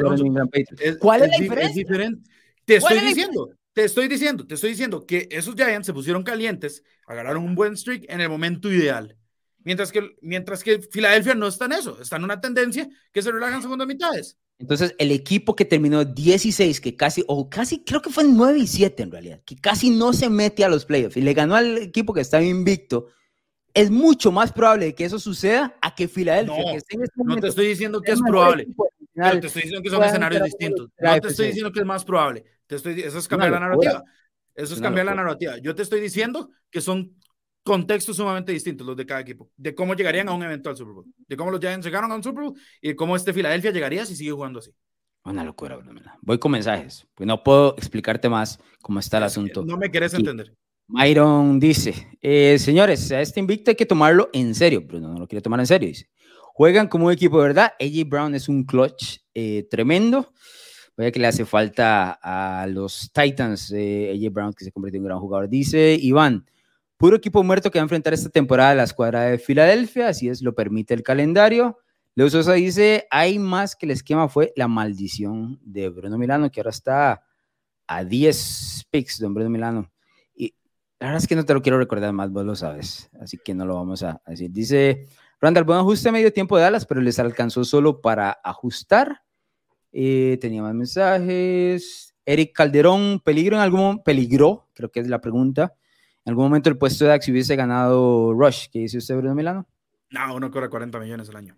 ¿Cuál es, la diferencia? Es diferente. Te estoy diciendo, te estoy diciendo, te estoy diciendo que esos Giants se pusieron calientes, agarraron un buen streak en el momento ideal. Mientras que, mientras que Filadelfia no está en eso, está en una tendencia que se relajan segunda mitades. Entonces, el equipo que terminó 16, que casi, o casi, creo que fue 9 y 7 en realidad, que casi no se mete a los playoffs y le ganó al equipo que estaba invicto, es mucho más probable que eso suceda a que Filadelfia. No, este no te estoy diciendo que es probable. te estoy diciendo que son escenarios distintos. No te estoy diciendo que es más probable. Te estoy, eso es cambiar la narrativa. Eso es cambiar la narrativa. Yo te estoy diciendo que son contextos sumamente distintos los de cada equipo, de cómo llegarían a un eventual Super Bowl, de cómo los Giants llegaron a un Super Bowl y de cómo este Filadelfia llegaría si sigue jugando así. Una locura, Voy con mensajes, pues no puedo explicarte más cómo está el asunto. No me quieres entender. Myron dice, eh, señores, a este invicto hay que tomarlo en serio. Bruno no lo quiere tomar en serio, dice. Juegan como un equipo de verdad. AJ Brown es un clutch eh, tremendo. Vaya que le hace falta a los Titans, eh, AJ Brown, que se convirtió en un gran jugador. Dice Iván, Puro equipo muerto que va a enfrentar esta temporada la escuadra de Filadelfia, así es, lo permite el calendario. Leo Sosa dice, hay más que el esquema fue la maldición de Bruno Milano, que ahora está a 10 picks de Bruno Milano. Y la verdad es que no te lo quiero recordar más, vos lo sabes, así que no lo vamos a decir. Dice, Randall, buen ajuste a medio tiempo de Dallas, pero les alcanzó solo para ajustar. Eh, tenía más mensajes. Eric Calderón, peligro en algún peligro, creo que es la pregunta en algún momento el puesto de Axi hubiese ganado Rush. ¿Qué dice usted, Bruno Milano? No, uno cobra 40 millones al año.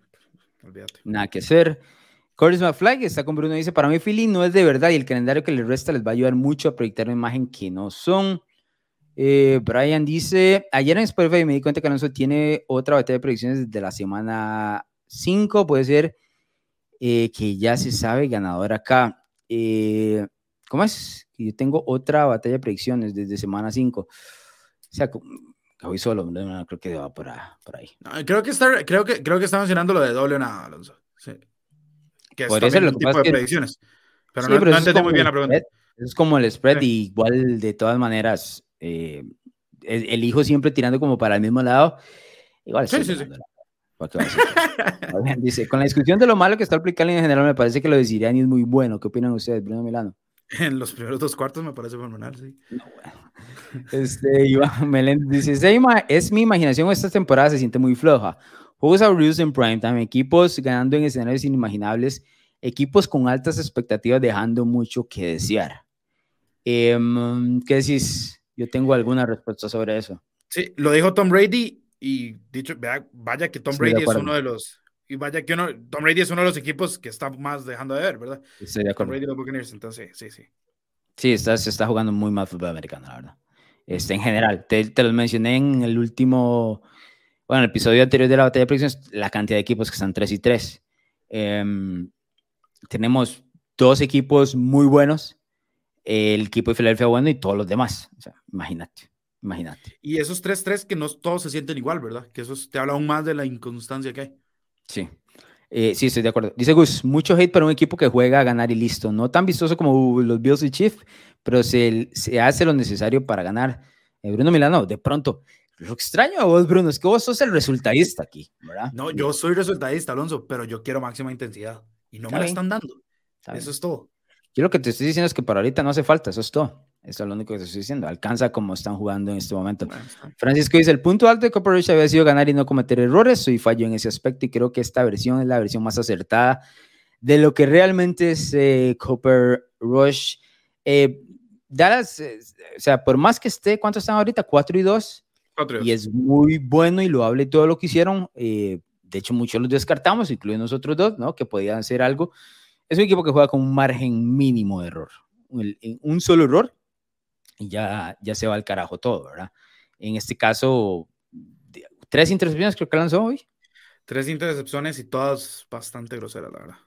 Olvídate. Nada que hacer. Curtis McFly está con Bruno dice, para mí Philly no es de verdad y el calendario que le resta les va a ayudar mucho a proyectar una imagen que no son. Eh, Brian dice, ayer en Spotify me di cuenta que Alonso tiene otra batalla de predicciones desde la semana 5, puede ser eh, que ya se sabe ganador acá. Eh, ¿Cómo es? Yo tengo otra batalla de predicciones desde semana 5 sea, hoy solo, no, creo que va por, ahí. creo, que está, creo, que, creo que está mencionando lo de doble nada, Alonso. Sí. Que Podría ser lo que tipo de predicciones. Pero no, no entendí muy bien la pregunta. es como el spread, y igual de todas maneras, eh, el, hijo siempre tirando como para el mismo lado. Igual sí, sí, sí. Dice, con la discusión de lo malo que está aplicando en general, me parece que lo de Siriani es muy bueno. ¿Qué opinan ustedes, Bruno Milano? En los primeros dos cuartos me parece fenomenal, sí. No, bueno. Este, Iván Meléndez dice, es mi imaginación, esta temporada se siente muy floja. Juegos aburridos en prime time, equipos ganando en escenarios inimaginables, equipos con altas expectativas dejando mucho que desear. Em, ¿Qué decís? Yo tengo alguna respuesta sobre eso. Sí, lo dijo Tom Brady y dicho, vaya que Tom Brady es uno de los y vaya que uno, Tom Brady es uno de los equipos que está más dejando de ver, ¿verdad? Tom Brady los Buccaneers, entonces sí, sí. Sí, está, se está jugando muy mal fútbol americano, la verdad. Este, en general, te, te los mencioné en el último, bueno, el episodio anterior de la batalla de predicciones, la cantidad de equipos que están 3 y 3. Em, tenemos dos equipos muy buenos, el equipo de Filadelfia bueno y todos los demás. O sea, imagínate, imagínate. Y esos 3-3 que no todos se sienten igual, ¿verdad? Que eso te habla aún más de la inconstancia que hay. Sí. Eh, sí, estoy de acuerdo. Dice Gus, mucho hate para un equipo que juega a ganar y listo. No tan vistoso como los Bills y Chiefs, pero se, se hace lo necesario para ganar. Eh, Bruno Milano, de pronto, lo extraño a vos, Bruno, es que vos sos el resultadista aquí, ¿verdad? No, yo soy resultadista, Alonso, pero yo quiero máxima intensidad y no me la están dando. Eso es todo. Yo lo que te estoy diciendo es que para ahorita no hace falta, eso es todo. Eso es lo único que te estoy diciendo. Alcanza como están jugando en este momento. Francisco dice, el punto alto de Copper Rush había sido ganar y no cometer errores. Soy fallo en ese aspecto y creo que esta versión es la versión más acertada de lo que realmente es eh, Copper Rush. Eh, Dallas, eh, o sea, por más que esté, ¿cuántos están ahorita? 4 y 2. Y es muy bueno y lo hable todo lo que hicieron. de hecho, muchos los descartamos, incluyendo nosotros dos, ¿no? Que podían hacer algo. Es un equipo que juega con un margen mínimo de error. un solo error y ya, ya se va al carajo todo, ¿verdad? En este caso, tres intercepciones creo que lanzó hoy. Tres intercepciones y todas bastante groseras, la verdad.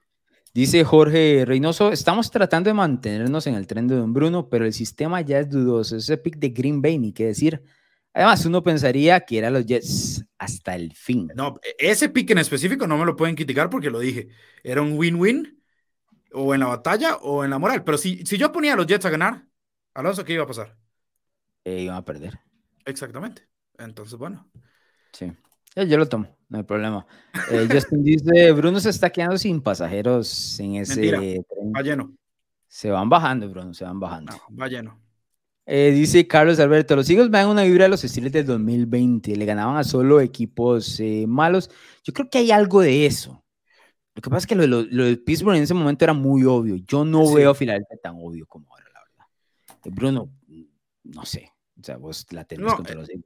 Dice Jorge Reynoso, estamos tratando de mantenernos en el tren de Don Bruno, pero el sistema ya es dudoso. Ese pick de Green Bay, ni qué decir. Además, uno pensaría que eran los Jets hasta el fin. No, ese pick en específico no me lo pueden criticar porque lo dije. Era un win-win, o en la batalla o en la moral. Pero si, si yo ponía a los Jets a ganar, Alonso, ¿qué iba a pasar? Eh, iban a perder. Exactamente. Entonces, bueno. Sí. Yo, lo tomo, no hay problema. Eh, Justin dice, Bruno se está quedando sin pasajeros en ese tren. Va lleno. Se van bajando, Bruno, se van bajando. va lleno. Eh, dice Carlos Alberto, los Eagles me dan una vibra a los estilos del 2020, le ganaban a solo equipos eh, malos. Yo creo que hay algo de eso. Lo que pasa es que lo, de Pittsburgh en ese momento era muy obvio. Yo no veo a Filadelfia tan obvio como ahora. Bruno, no sé, o sea, vos la tenés no, contra los eh,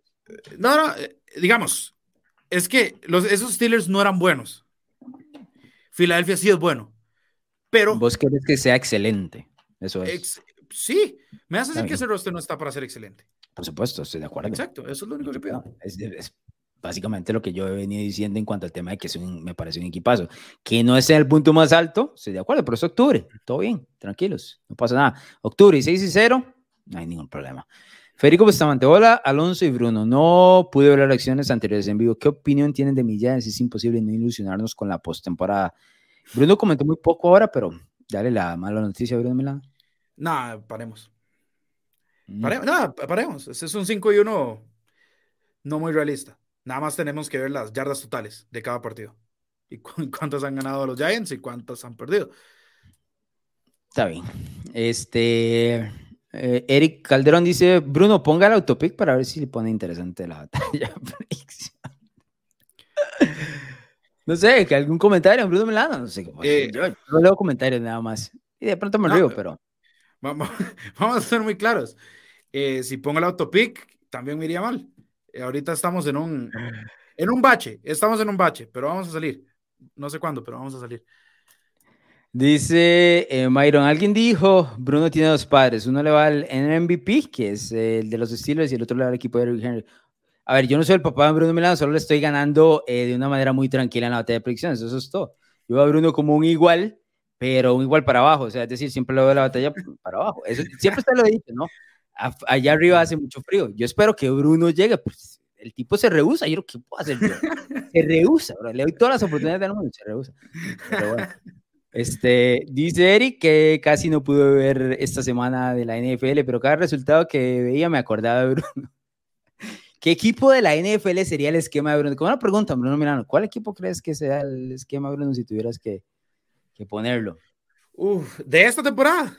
No, no, digamos, es que los, esos Steelers no eran buenos. Filadelfia sí es bueno, pero... Vos querés que sea excelente, eso es. sí, me hace decir que ese roster no está para ser excelente. Por supuesto, estoy de acuerdo. Exacto, eso es lo único que pido. es, básicamente lo que yo he venido diciendo en cuanto al tema de que me parece un equipazo. Que no es el punto más alto, estoy de acuerdo, pero es octubre, todo bien, tranquilos, no pasa nada. Octubre y 6 y 0, no hay ningún problema. Federico Bustamante, hola, Alonso y Bruno. No pude ver las reacciones anteriores en vivo. ¿Qué opinión tienen de Millanes? Es imposible no ilusionarnos con la postemporada. Bruno comentó muy poco ahora, pero dale la mala noticia, Bruno Milán. No, paremos. Mm. paremos. No, paremos. Ese es un 5 y 1 no muy realista. Nada más tenemos que ver las yardas totales de cada partido. Y cuántas han ganado los Giants y cuántas han perdido. Está bien. Este. Eh, Eric Calderón dice: Bruno, ponga el autopic para ver si le pone interesante la batalla. no sé, que algún comentario, Bruno Melano. No sé. Eh, yo no leo comentarios nada más. Y de pronto me río, pero. Vamos, vamos, a ser muy claros. Eh, si pongo el autopic, también me iría mal. Eh, ahorita estamos en un, en un bache, estamos en un bache, pero vamos a salir. No sé cuándo, pero vamos a salir. Dice eh, Myron, alguien dijo, Bruno tiene dos padres, uno le va al MVP, que es el de los Steelers, y el otro le va al equipo de Eric Henry. A ver, yo no soy el papá de Bruno Milano, solo le estoy ganando eh, de una manera muy tranquila en la batalla de predicciones, eso es todo. Yo veo a Bruno como un igual, pero un igual para abajo, o sea, es decir, siempre lo veo la batalla para abajo. Eso, siempre te lo dicho, ¿no? allá arriba hace mucho frío. Yo espero que Bruno llegue, pues el tipo se rehúsa. Yo ¿qué puedo hacer? Se rehúsa, le doy todas las oportunidades del mundo, se rehúsa. Pero bueno. Este, dice Eric que casi no pudo ver esta semana de la NFL, pero cada resultado que veía me acordaba de Bruno. ¿Qué equipo de la NFL sería el esquema de Bruno? Como una pregunta, Bruno Milano, ¿cuál equipo crees que sea el esquema de Bruno si tuvieras que, que ponerlo? Uf, ¿de esta temporada?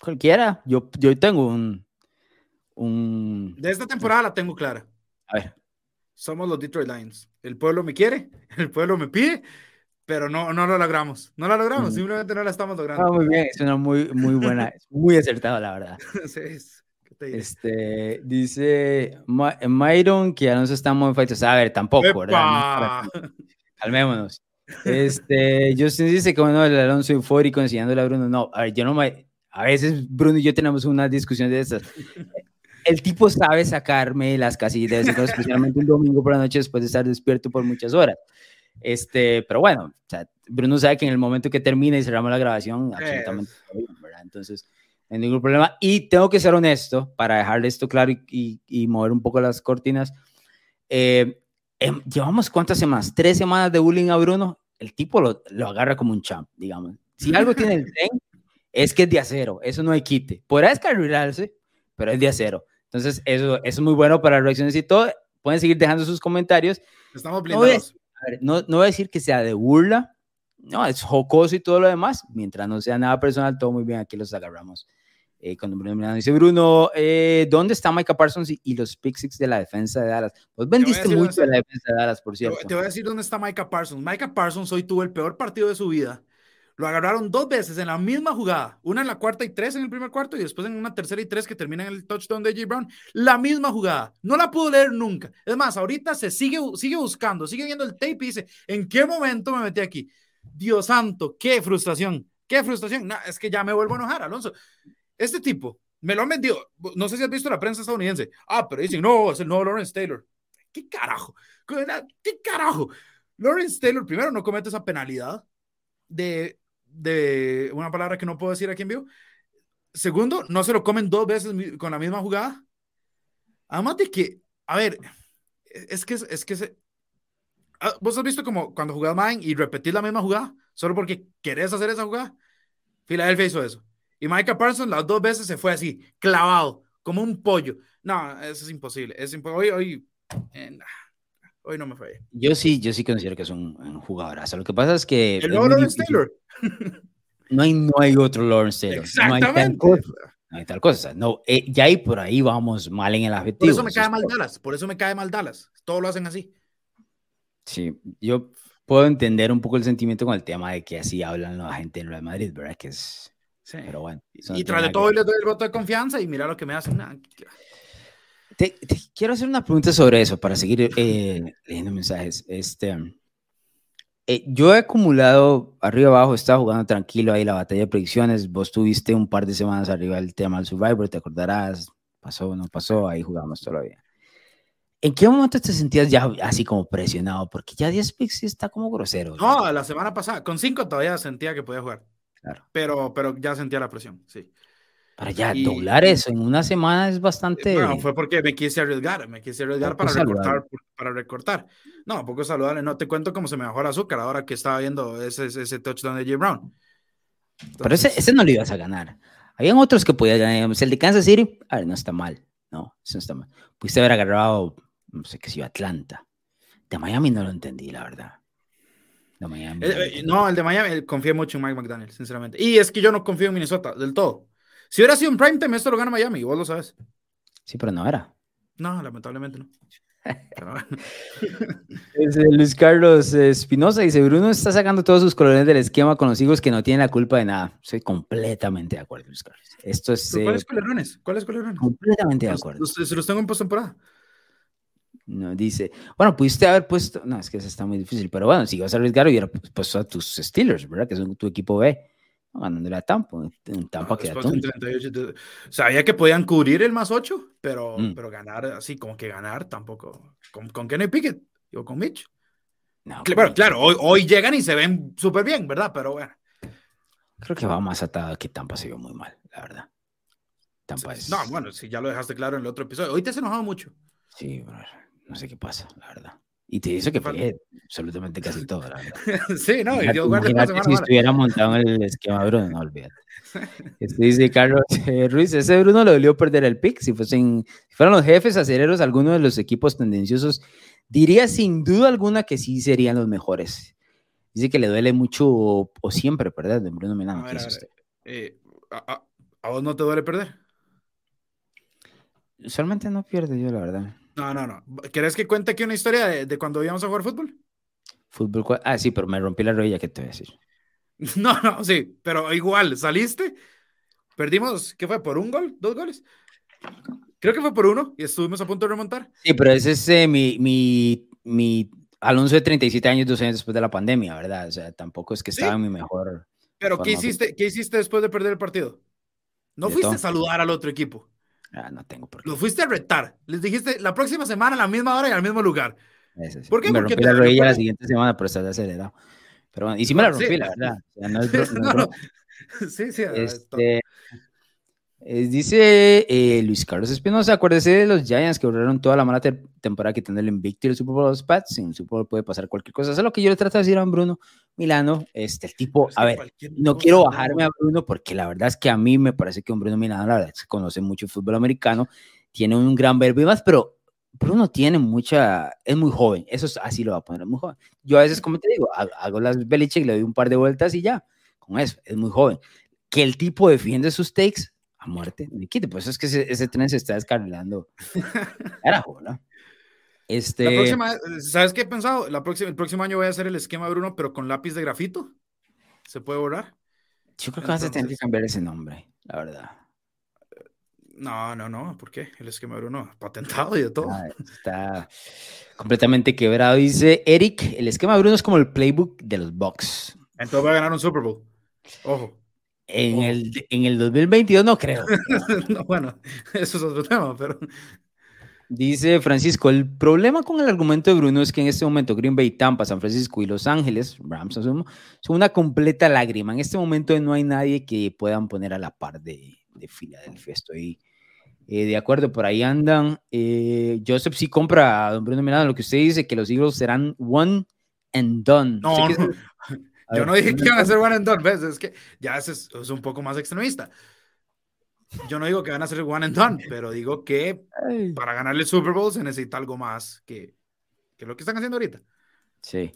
Cualquiera. Yo, yo tengo un, de esta temporada la tengo clara. A ver. Somos los Detroit Lions. El pueblo me quiere, el pueblo me pide, pero no, no lo logramos. No lo logramos, simplemente no la estamos logrando. Ah, muy bien, es una muy, muy buena, muy acertada, la verdad. Este, dice Myron que Alonso está muy fightos. A ver, tampoco, ¿verdad? Calmémonos. Este, Justin dice que bueno, el Alonso eufórico enseñándole a Bruno. No, a ver, yo no me. A veces Bruno y yo tenemos una discusión de estas el tipo sabe sacarme las casillas, especialmente un domingo por la noche después de estar despierto por muchas horas. Este, pero bueno, Bruno sabe que en el momento que termine y cerramos la grabación, absolutamente Entonces, no hay ningún problema. Y tengo que ser honesto para dejarle esto claro y, y, mover un poco las cortinas. Eh, em, llevamos cuántas semanas? Tres semanas de bullying a Bruno. el tipo lo, lo agarra como un champ, digamos. Si algo tiene el tren, es que es de acero, eso no hay quite. Podrá descarrilarse, pero es de acero. Entonces, eso, eso es muy bueno para reacciones y todo. Pueden seguir dejando sus comentarios. Estamos blindados. No, no voy a decir que sea de burla, no, es jocoso y todo lo demás. Mientras no sea nada personal, todo muy bien, aquí los agarramos. Eh, cuando Bruno dice, Bruno, eh, ¿dónde está Micah Parsons y, los pick six de la defensa de Dallas? Vos vendiste mucho de la defensa de Dallas, por cierto. Te voy a decir dónde está Micah Parsons. Micah Parsons hoy tuvo el peor partido de su vida. Lo agarraron dos veces en la misma jugada, una en la cuarta y tres en el primer cuarto y después en una tercera y tres que termina en el touchdown de J. Brown. La misma jugada. No la pudo leer nunca. Es más, ahorita se sigue, sigue buscando, sigue viendo el tape y dice, ¿en qué momento me metí aquí? Dios santo, qué frustración, qué frustración. es que ya me vuelvo a enojar, Alonso. Este tipo me lo han vendido. No sé si has visto la prensa estadounidense. Ah, pero dicen, no, es el nuevo Lawrence Taylor. ¿Qué carajo? ¿Qué carajo? Lawrence Taylor, primero, no comete esa penalidad de, de una palabra que no puedo decir aquí en vivo. Segundo, no se lo comen dos veces con la misma jugada. Además de que, a ver, es que, es que se, Ah, ¿Vos has visto como cuando jugás Mine y repetís la misma jugada solo porque querés hacer esa jugada? Filadelfia hizo eso. Y Micah Parsons las dos veces se fue así, clavado, como un pollo. No, eso es imposible. Es hoy, hoy, eh, hoy no me fue. Yo sí, yo sí considero que es un, un jugadorazo. Lo que pasa es que. El Lawrence Taylor. No hay, no hay otro Lawrence Taylor. Exactamente. No hay tal cosa. No, eh, ya ahí por ahí vamos mal en el objetivo. Por eso me cae mal Dallas. Por eso me cae mal Dallas. Todos lo hacen así. Sí, yo puedo entender un poco el sentimiento con el tema de que así hablan la gente en Real Madrid, ¿verdad? Que es. Sí. Pero bueno. Y tras de todo, les doy el voto de confianza y mira lo que me hacen. Te, quiero hacer una pregunta sobre eso para seguir eh, leyendo mensajes. Este, eh, yo he acumulado arriba abajo, estaba jugando tranquilo ahí la batalla de predicciones. Vos tuviste un par de semanas arriba el tema del Survivor, te acordarás. Pasó o no pasó, ahí jugamos todavía. ¿En qué momento te sentías ya así como presionado? Porque ya 10 picks está como grosero. No, la semana pasada, con 5 todavía sentía que podía jugar. Claro. Pero, pero ya sentía la presión, sí. Para ya doblar eso en una semana es bastante. Fue porque me quise arriesgar, me quise arriesgar para recortar, para recortar. No, poco saludable. No te cuento cómo se me bajó el azúcar ahora que estaba viendo ese, ese touchdown de J. Brown. pero ese, ese no lo ibas a ganar. Habían otros que podías ganar. El de Kansas City, a ver, no está mal. No, eso no está mal. Pudiste haber agarrado no sé qué si Atlanta. De Miami no lo entendí, la verdad. De Miami. Eh, eh, no, el de Miami confío mucho en Mike McDaniel, sinceramente. Y es que yo no confío en Minnesota del todo. Si hubiera sido un primetime, esto lo gana Miami, vos lo sabes. Sí, pero no era. No, lamentablemente no. Luis Carlos Espinosa dice: Bruno está sacando todos sus colores del esquema con los hijos que no tienen la culpa de nada. Soy completamente de acuerdo, Luis Carlos. Esto es. ¿Cuáles colorones? ¿Cuáles colorones? Completamente de acuerdo. Se los tengo en postemporada. No, dice, bueno, pudiste haber puesto, no, es que eso está muy difícil, pero bueno, si vas a arriesgar, hubiera puesto a tus Steelers, ¿verdad? Que son tu equipo B, ganándole a Tampa, Tampa que Sabía que podían cubrir el más 8, pero, mm. pero ganar así, como que ganar tampoco. ¿Con, con Kenny Pickett? ¿O con Mitch? No, claro, claro, hoy, hoy llegan y se ven súper bien, ¿verdad? Pero bueno. Creo que va más atado que Tampa se vio muy mal, la verdad. Tampa es... No, bueno, si ya lo dejaste claro en el otro episodio. Hoy te has enojado mucho. Sí, no sé qué pasa, la verdad. Y te dice que fue absolutamente casi todo, la verdad. sí, no, y Dios si estuviera montado en el esquema Bruno, no olvídate. Este dice Carlos eh, Ruiz, ese Bruno le dolió perder el pick. Si, fuesen, si fueran los jefes aceleros, algunos de los equipos tendenciosos, diría sin duda alguna que sí serían los mejores. Dice que le duele mucho o, siempre perder de Bruno Milano. Eh, a, a, vos no te duele perder? Usualmente no pierde yo, la verdad. No, no, no. ¿Querés que cuente aquí una historia de, cuando íbamos a jugar fútbol? Fútbol, ah, sí, pero me rompí la rodilla, ¿qué te voy a decir? No, no, sí, pero igual, saliste, perdimos, ¿qué fue? ¿Por un gol? ¿Dos goles? Creo que fue por uno y estuvimos a punto de remontar. Sí, pero ese es eh, mi, mi, mi Alonso de 37 años, dos años después de la pandemia, ¿verdad? O sea, tampoco es que estaba en mi mejor. Pero, ¿qué hiciste, ¿qué hiciste después de perder el partido? No fuiste a saludar al otro equipo. Ah, no tengo por qué. Lo fuiste a retar. Les dijiste la próxima semana a la misma hora y al mismo lugar. ¿Por qué? Me rompí la rodilla la siguiente semana, pero estás acelerado. Pero bueno, y sí me la rompí, la verdad. sí, sí. Este, dice eh, Luis Carlos Espinosa, acuérdese de los Giants que borraron toda la mala temporada que el invicto y el Super Bowl los Pats. En el Super Bowl puede pasar cualquier cosa. Eso es lo que yo le trato de decir a Bruno Milano. Este, el tipo, a ver, no quiero bajarme a Bruno porque la verdad es que a mí me parece que un Bruno Milano, la verdad, se conoce mucho el fútbol americano, tiene un gran verbo y más, pero Bruno tiene mucha, es muy joven, eso es, así lo va a poner, es muy joven. Yo a veces, como te digo, hago las y le doy un par de vueltas y ya, con eso, es muy joven. Que el tipo defiende sus takes a muerte, me quite, pues es que ese, tren se está descarrilando. Carajo, ¿no? Este... La próxima, ¿sabes qué he pensado? La próxima, el próximo año voy a hacer el esquema Bruno, pero con lápiz de grafito. ¿Se puede borrar? Yo creo que vas a tener que cambiar ese nombre, la verdad. No, no, no, ¿por qué? El esquema Bruno, patentado y de todo. Ah, está completamente quebrado. Dice Eric, el esquema Bruno es como el playbook de los Bucks. Entonces va a ganar un Super Bowl. Ojo. En, El, en el 2022 no creo. bueno, eso es otro tema, pero... Dice Francisco, el problema con el argumento de Bruno es que en este momento Green Bay, Tampa, San Francisco y Los Ángeles, Rams son una completa lágrima. En este momento no hay nadie que puedan poner a la par de, de Filadelfia. Estoy eh, de acuerdo, por ahí andan. Eh, Joseph sí compra a don Bruno Miranda lo que usted dice, que los Eagles serán one and done. No, yo no dije que iban a ser one and done, ¿ves? Es que ya es, un poco más extremista. Yo no digo que van a ser one and done, pero digo que para ganar el Super Bowl se necesita algo más que, que lo que están haciendo ahorita. Sí.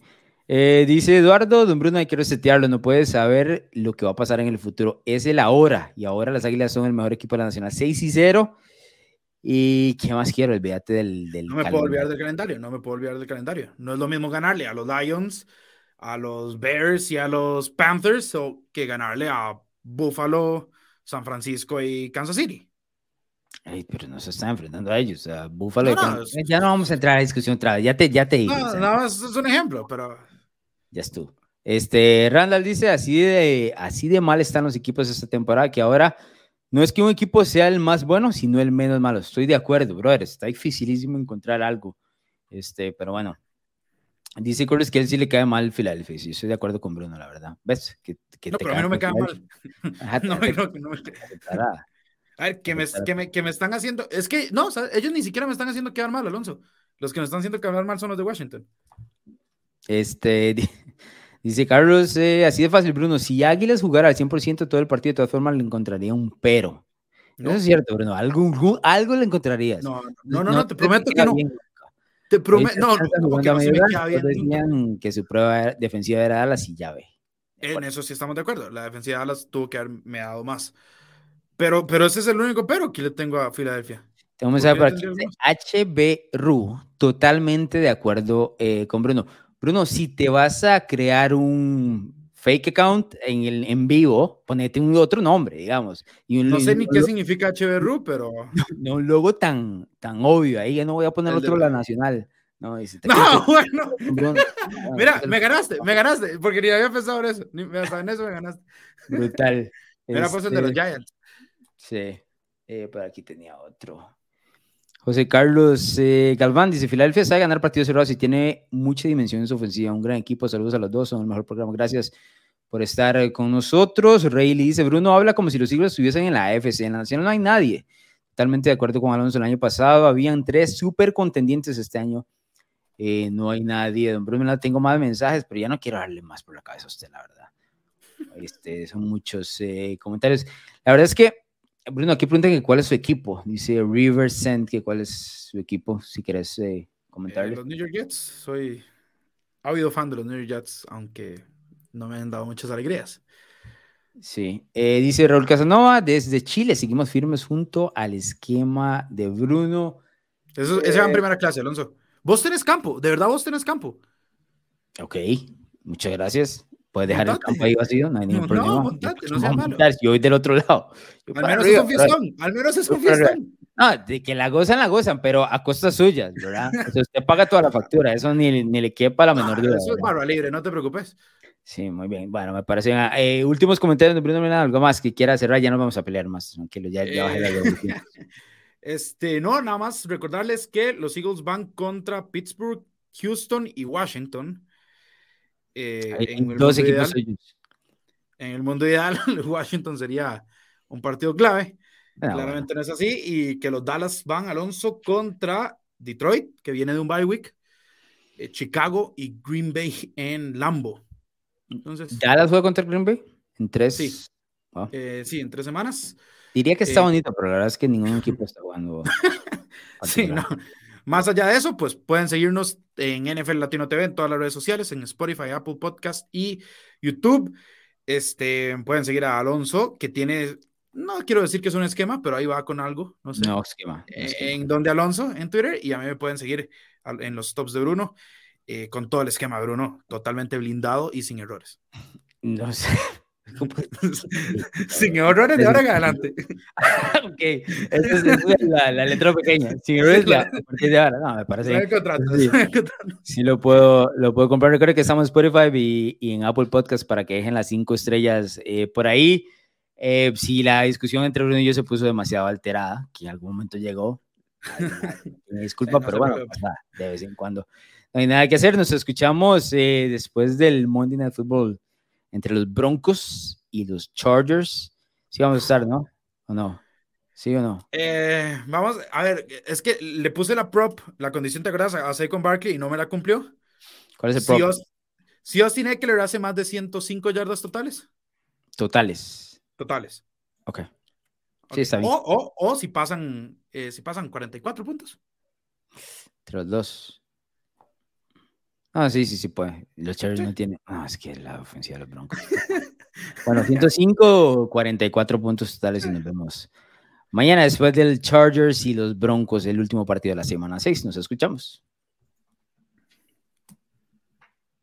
Eh, dice Eduardo, don Bruno, hay que resetearlo, no puedes saber lo que va a pasar en el futuro. Es el ahora, y ahora las Águilas son el mejor equipo de la Nacional, 6 y 0. ¿Y qué más quiero? Olvídate del, del No me puedo olvidar del calendario, no me puedo olvidar del calendario. No es lo mismo ganarle a los Lions, a los Bears y a los Panthers o que ganarle a Buffalo, San Francisco y Kansas City. Ay, pero no se están enfrentando a ellos. O Buffalo Ya no vamos a entrar a la discusión otra vez. Ya te, ya te dije. No, no, es un ejemplo, pero ya estuvo. Este, Randall dice, así de, así de mal están los equipos esta temporada, que ahora no es que un equipo sea el más bueno, sino el menos malo. Estoy de acuerdo, brother. Está dificilísimo encontrar algo. Este, pero bueno. Dice Corres que él sí le cae mal Filadelfia. Sí, estoy de acuerdo con Bruno, la verdad. ¿Ves? Que, no, pero a mí no me cae mal. no, no, no me A ver, que me, que, me, que me, están haciendo. Es que, no, ellos ni siquiera me están haciendo quedar mal, Alonso. Los que me están haciendo quedar mal son los de Washington. Este, dice Carlos, eh, así de fácil, Bruno. Si Águilas jugara al 100% todo el partido, de todas formas le encontraría un pero. No, es cierto, Bruno. Algo, algo le encontrarías. No, no, no, te, prometo que no. Te prometo, no, no, decían que su prueba defensiva era Dallas y ya ve. En eso sí estamos de acuerdo. La defensiva de Dallas tuvo que haberme dado más. Pero, pero ese es el único pero que le tengo a Filadelfia. Tengo un mensaje para aquí. HB Ru, totalmente de acuerdo eh, con Bruno. Bruno, si te vas a crear un fake account en, el, en vivo, ponete un otro nombre, digamos. Y no sé ni qué significa HBRU, pero... No, un logo tan, tan obvio, ahí ya no voy a poner otro la nacional. No, no bueno. Mira, me ganaste, me ganaste, porque ni había pensado en eso, ni en eso me ganaste. Brutal. Era el de los este, Giants. Sí, eh, por aquí tenía otro. José Carlos eh, Galván dice: Filadelfia sabe ganar partidos cerrados y tiene mucha dimensión en su ofensiva. Un gran equipo. Saludos a los dos. Son el mejor programa. Gracias por estar eh, con nosotros. Rayleigh dice: Bruno habla como si los Eagles estuviesen en la AFC. En la Nacional no hay nadie. Totalmente de acuerdo con Alonso. El año pasado habían tres súper contendientes. Este año eh, no hay nadie. Don Bruno, tengo más mensajes, pero ya no quiero darle más por la cabeza a usted, la verdad. Este, son muchos comentarios. La verdad es que Bruno, aquí preguntan cuál es su equipo. Dice River Send, que cuál es su equipo, si quieres eh, comentarle. Eh, los New York Jets, soy habido fan de los New York Jets, aunque no me han dado muchas alegrías. Sí, eh, dice Raúl Casanova, desde Chile seguimos firmes junto al esquema de Bruno. Eso, esa en primera clase, Alonso. Vos tenés campo, de verdad vos tenés campo. Ok, muchas gracias. Puedes dejar el campo ahí vacío, no hay ningún problema. No, montate, no sea malo. Yo voy del otro lado. al menos es un fiestón, al menos es un fiestón. No, de que la gozan, la gozan, pero a costas suyas, ¿verdad? O sea, usted paga toda la factura, eso ni, ni le quepa la menor duda. Eso es barro libre, no te preocupes. Sí, muy bien. Bueno, me parece. Eh, últimos comentarios de Bruno Milán, algo más que quiera cerrar, ya no vamos a pelear más, tranquilo, ya, ya bajé la Este, no, nada más recordarles que los Eagles van contra Pittsburgh, Houston y Washington. Eh, en dos equipos En el mundo ideal, Washington sería un partido clave. Ah, Claramente no es así. Y que los Dallas van, Alonso, contra Detroit, que viene de un bye week, eh, Chicago y Green Bay en Lambo. Entonces, ¿Dallas juega contra Green Bay? En tres. Sí, eh, sí en tres semanas. Diría que está eh, bonito, pero la verdad es que ningún equipo está jugando. sí, no. Más allá de eso, pues pueden seguirnos en NFL Latino TV en todas las redes sociales, en Spotify, Apple Podcast y YouTube. Este, pueden seguir a Alonso, que tiene no quiero decir que es un esquema, pero ahí va con algo, no sé. No, esquema. Eh, en donde Alonso, en Twitter, y a mí me pueden seguir en los tops de Bruno, eh, con todo el esquema Bruno, totalmente blindado y sin errores. No sé. sin errores de ahora en adelante. ok, esa es la, letra pequeña. Sin errores de ahora. No, me parece. Sí, lo puedo, lo puedo comprar. Recuerdo que estamos en Spotify y, en Apple Podcast para que dejen las cinco estrellas eh, por ahí. Eh, si la discusión entre Bruno y yo se puso demasiado alterada, que en algún momento llegó, me disculpa, pero bueno, de vez en cuando. No hay nada que hacer, nos escuchamos eh, después del Monday Night Football entre los Broncos y los Chargers. Sí vamos a estar, ¿no? ¿O no? ¿Sí o no? Eh, vamos, a ver, es que le puse la prop, la condición de grasa a Saquon Barkley y no me la cumplió. ¿Cuál es el prop? Si, Austin Eckler hace más de 105 yardas totales. Totales totales. Ok. Sí, está bien. O, si pasan, eh, si pasan 44 puntos. Entre los dos. Ah, sí, sí, sí puede. Los Chargers no tienen. Ah, es que la ofensiva de los Broncos. bueno, 105, 44 puntos totales y nos vemos mañana después del Chargers y los Broncos, el último partido de la semana 6. Nos escuchamos.